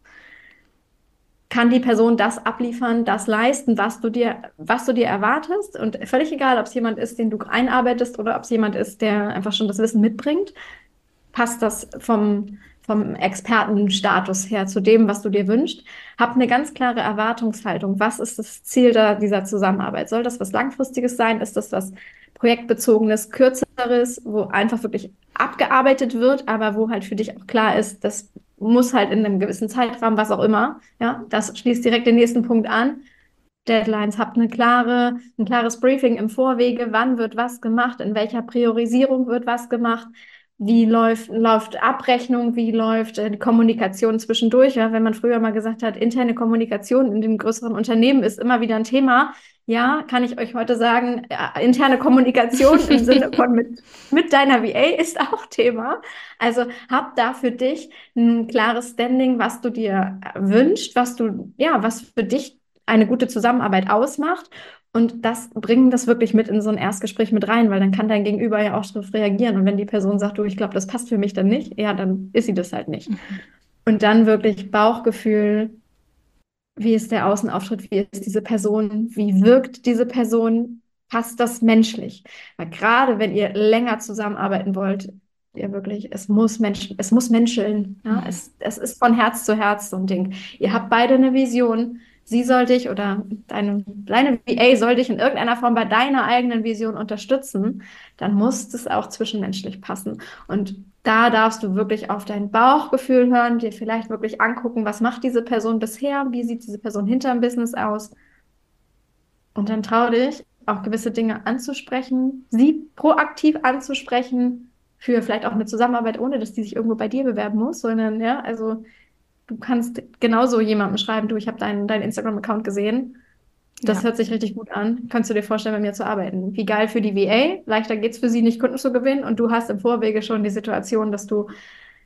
Kann die Person das abliefern, das leisten, was du dir, was du dir erwartest? Und völlig egal, ob es jemand ist, den du einarbeitest oder ob es jemand ist, der einfach schon das Wissen mitbringt, passt das vom, vom Expertenstatus her zu dem, was du dir wünschst. Hab eine ganz klare Erwartungshaltung. Was ist das Ziel da, dieser Zusammenarbeit? Soll das was Langfristiges sein? Ist das was Projektbezogenes, Kürzeres, wo einfach wirklich abgearbeitet wird, aber wo halt für dich auch klar ist, das muss halt in einem gewissen Zeitrahmen, was auch immer. Ja, das schließt direkt den nächsten Punkt an. Deadlines, habt eine klare, ein klares Briefing im Vorwege, wann wird was gemacht, in welcher Priorisierung wird was gemacht, wie läuft, läuft Abrechnung, wie läuft äh, die Kommunikation zwischendurch. Ja? Wenn man früher mal gesagt hat, interne Kommunikation in dem größeren Unternehmen ist immer wieder ein Thema, ja, kann ich euch heute sagen, ja, interne Kommunikation im Sinne von mit, mit deiner VA ist auch Thema. Also hab da für dich ein klares Standing, was du dir wünschst, was du, ja, was für dich eine gute Zusammenarbeit ausmacht und das bringen das wirklich mit in so ein Erstgespräch mit rein, weil dann kann dein Gegenüber ja auch darauf reagieren. Und wenn die Person sagt, du, ich glaube, das passt für mich dann nicht, ja, dann ist sie das halt nicht. Mhm. Und dann wirklich Bauchgefühl, wie ist der Außenauftritt, wie ist diese Person, wie wirkt diese Person, passt das menschlich? Weil gerade wenn ihr länger zusammenarbeiten wollt, ihr wirklich, es muss Menschen, es muss menscheln. Ja? Mhm. Es, es ist von Herz zu Herz so ein Ding. Ihr habt beide eine Vision. Sie soll dich oder deine, deine VA soll dich in irgendeiner Form bei deiner eigenen Vision unterstützen, dann muss es auch zwischenmenschlich passen. Und da darfst du wirklich auf dein Bauchgefühl hören, dir vielleicht wirklich angucken, was macht diese Person bisher, wie sieht diese Person hinter dem Business aus. Und dann trau dich, auch gewisse Dinge anzusprechen, sie proaktiv anzusprechen für vielleicht auch eine Zusammenarbeit, ohne dass die sich irgendwo bei dir bewerben muss, sondern ja, also du kannst genauso jemandem schreiben, du, ich habe deinen dein Instagram-Account gesehen. Das ja. hört sich richtig gut an. Kannst du dir vorstellen, bei mir zu arbeiten? Wie geil für die VA. Leichter geht es für sie nicht, Kunden zu gewinnen. Und du hast im Vorwege schon die Situation, dass du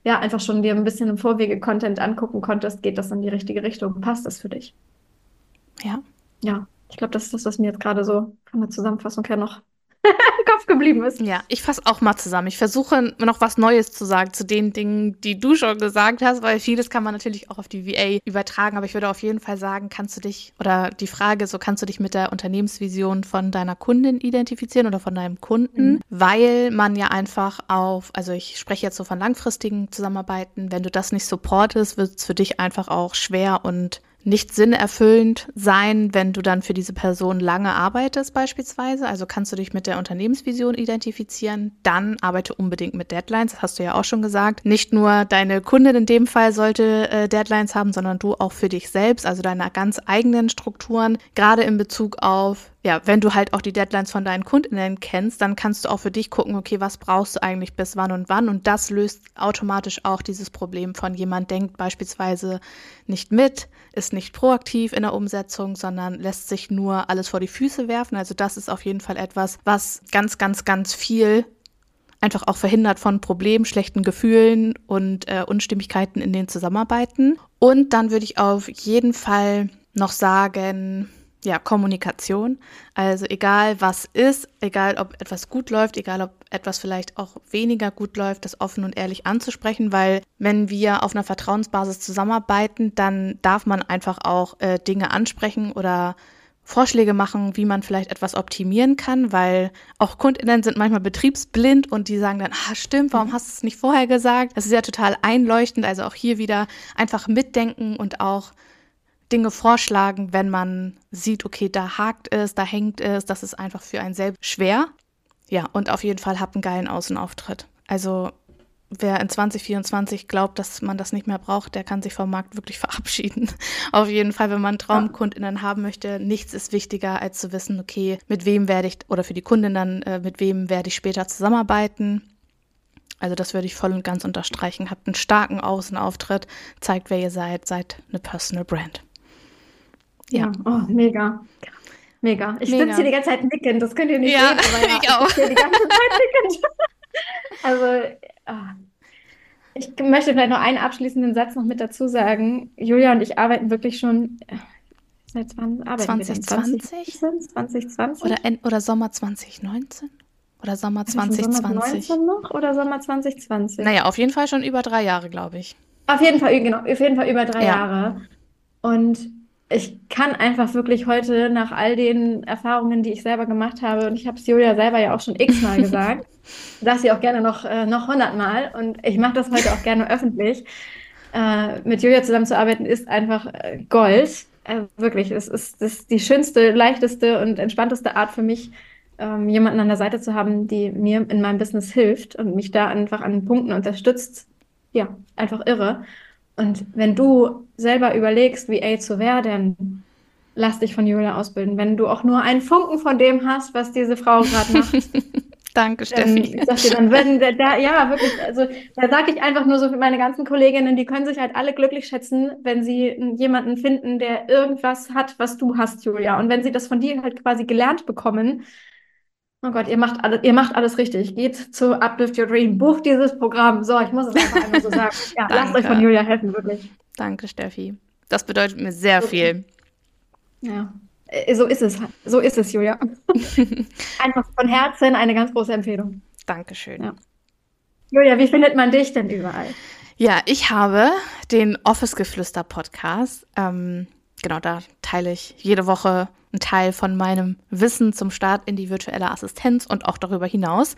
ja einfach schon dir ein bisschen im Vorwege Content angucken konntest. Geht das in die richtige Richtung? Passt das für dich? Ja. Ja. Ich glaube, das ist das, was mir jetzt gerade so von der Zusammenfassung her noch im Kopf geblieben ist. Ja, ich fasse auch mal zusammen. Ich versuche noch was Neues zu sagen zu den Dingen, die du schon gesagt hast, weil vieles kann man natürlich auch auf die VA übertragen. Aber ich würde auf jeden Fall sagen, kannst du dich, oder die Frage so, kannst du dich mit der Unternehmensvision von deiner Kundin identifizieren oder von deinem Kunden? Mhm. Weil man ja einfach auf, also ich spreche jetzt so von langfristigen Zusammenarbeiten, wenn du das nicht supportest, wird es für dich einfach auch schwer und nicht sinnerfüllend sein, wenn du dann für diese Person lange arbeitest beispielsweise. Also kannst du dich mit der Unternehmensvision identifizieren, dann arbeite unbedingt mit Deadlines, das hast du ja auch schon gesagt. Nicht nur deine Kundin in dem Fall sollte äh, Deadlines haben, sondern du auch für dich selbst, also deine ganz eigenen Strukturen, gerade in Bezug auf ja, wenn du halt auch die Deadlines von deinen Kundinnen kennst, dann kannst du auch für dich gucken, okay, was brauchst du eigentlich bis wann und wann? Und das löst automatisch auch dieses Problem von jemand denkt beispielsweise nicht mit, ist nicht proaktiv in der Umsetzung, sondern lässt sich nur alles vor die Füße werfen. Also das ist auf jeden Fall etwas, was ganz, ganz, ganz viel einfach auch verhindert von Problemen, schlechten Gefühlen und äh, Unstimmigkeiten in den Zusammenarbeiten. Und dann würde ich auf jeden Fall noch sagen, ja, Kommunikation. Also egal was ist, egal ob etwas gut läuft, egal ob etwas vielleicht auch weniger gut läuft, das offen und ehrlich anzusprechen, weil wenn wir auf einer Vertrauensbasis zusammenarbeiten, dann darf man einfach auch äh, Dinge ansprechen oder Vorschläge machen, wie man vielleicht etwas optimieren kann, weil auch KundInnen sind manchmal betriebsblind und die sagen dann, ah, stimmt, warum mhm. hast du es nicht vorher gesagt? Das ist ja total einleuchtend, also auch hier wieder einfach mitdenken und auch Dinge vorschlagen, wenn man sieht, okay, da hakt es, da hängt es, das ist einfach für einen selbst schwer. Ja, und auf jeden Fall habt einen geilen Außenauftritt. Also wer in 2024 glaubt, dass man das nicht mehr braucht, der kann sich vom Markt wirklich verabschieden. Auf jeden Fall, wenn man Traumkundinnen haben möchte, nichts ist wichtiger, als zu wissen, okay, mit wem werde ich, oder für die Kundin dann, äh, mit wem werde ich später zusammenarbeiten. Also das würde ich voll und ganz unterstreichen. Habt einen starken Außenauftritt, zeigt, wer ihr seid, seid eine Personal Brand. Ja, oh, mega. Mega. Ich sitze hier die ganze Zeit nickend, das könnt ihr nicht ja, sehen, ja, ich auch. Ich die ganze Zeit nickend. also, oh. ich möchte vielleicht noch einen abschließenden Satz noch mit dazu sagen. Julia und ich arbeiten wirklich schon äh, seit wann arbeiten 2020? wir 2020? Oder, oder Sommer 2019? Oder Sommer 2020? Sommer 2019 noch oder Sommer 2020? Naja, auf jeden Fall schon über drei Jahre, glaube ich. Auf jeden Fall, genau, auf jeden Fall über drei ja. Jahre. Und ich kann einfach wirklich heute nach all den Erfahrungen, die ich selber gemacht habe, und ich habe es Julia selber ja auch schon x-mal gesagt, sage sie auch gerne noch, äh, noch hundertmal und ich mache das heute auch gerne öffentlich. Äh, mit Julia zusammenzuarbeiten ist einfach äh, Gold. Äh, wirklich, es ist, ist die schönste, leichteste und entspannteste Art für mich, ähm, jemanden an der Seite zu haben, die mir in meinem Business hilft und mich da einfach an Punkten unterstützt. Ja, einfach irre. Und wenn du selber überlegst, VA zu werden, lass dich von Julia ausbilden. Wenn du auch nur einen Funken von dem hast, was diese Frau gerade macht. Danke, Steffi. Ähm, dir, dann würden da, ja, wirklich, also da sage ich einfach nur so für meine ganzen Kolleginnen, die können sich halt alle glücklich schätzen, wenn sie jemanden finden, der irgendwas hat, was du hast, Julia. Und wenn sie das von dir halt quasi gelernt bekommen, Oh Gott, ihr macht, alles, ihr macht alles richtig. Geht zu Uplift Your Dream, bucht dieses Programm. So, ich muss es einfach einmal so sagen. Ja, lasst euch von Julia helfen, wirklich. Danke, Steffi. Das bedeutet mir sehr okay. viel. Ja, äh, so ist es. So ist es, Julia. einfach von Herzen eine ganz große Empfehlung. Dankeschön. Ja. Julia, wie findet man dich denn überall? Ja, ich habe den Office Geflüster Podcast. Ähm, genau, da teile ich jede Woche einen Teil von meinem Wissen zum Start in die virtuelle Assistenz und auch darüber hinaus.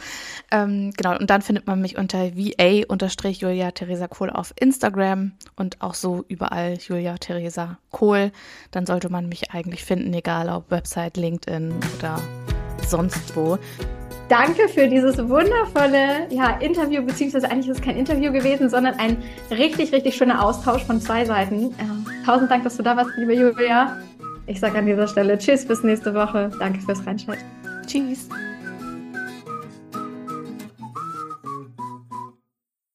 Ähm, genau, und dann findet man mich unter VA-Julia Theresa Kohl auf Instagram und auch so überall Julia Theresa Kohl. Dann sollte man mich eigentlich finden, egal ob Website, LinkedIn oder sonst wo. Danke für dieses wundervolle ja, Interview, beziehungsweise eigentlich ist es kein Interview gewesen, sondern ein richtig, richtig schöner Austausch von zwei Seiten. Äh, tausend Dank, dass du da warst, liebe Julia. Ich sage an dieser Stelle Tschüss, bis nächste Woche. Danke fürs Reinschalten. Tschüss.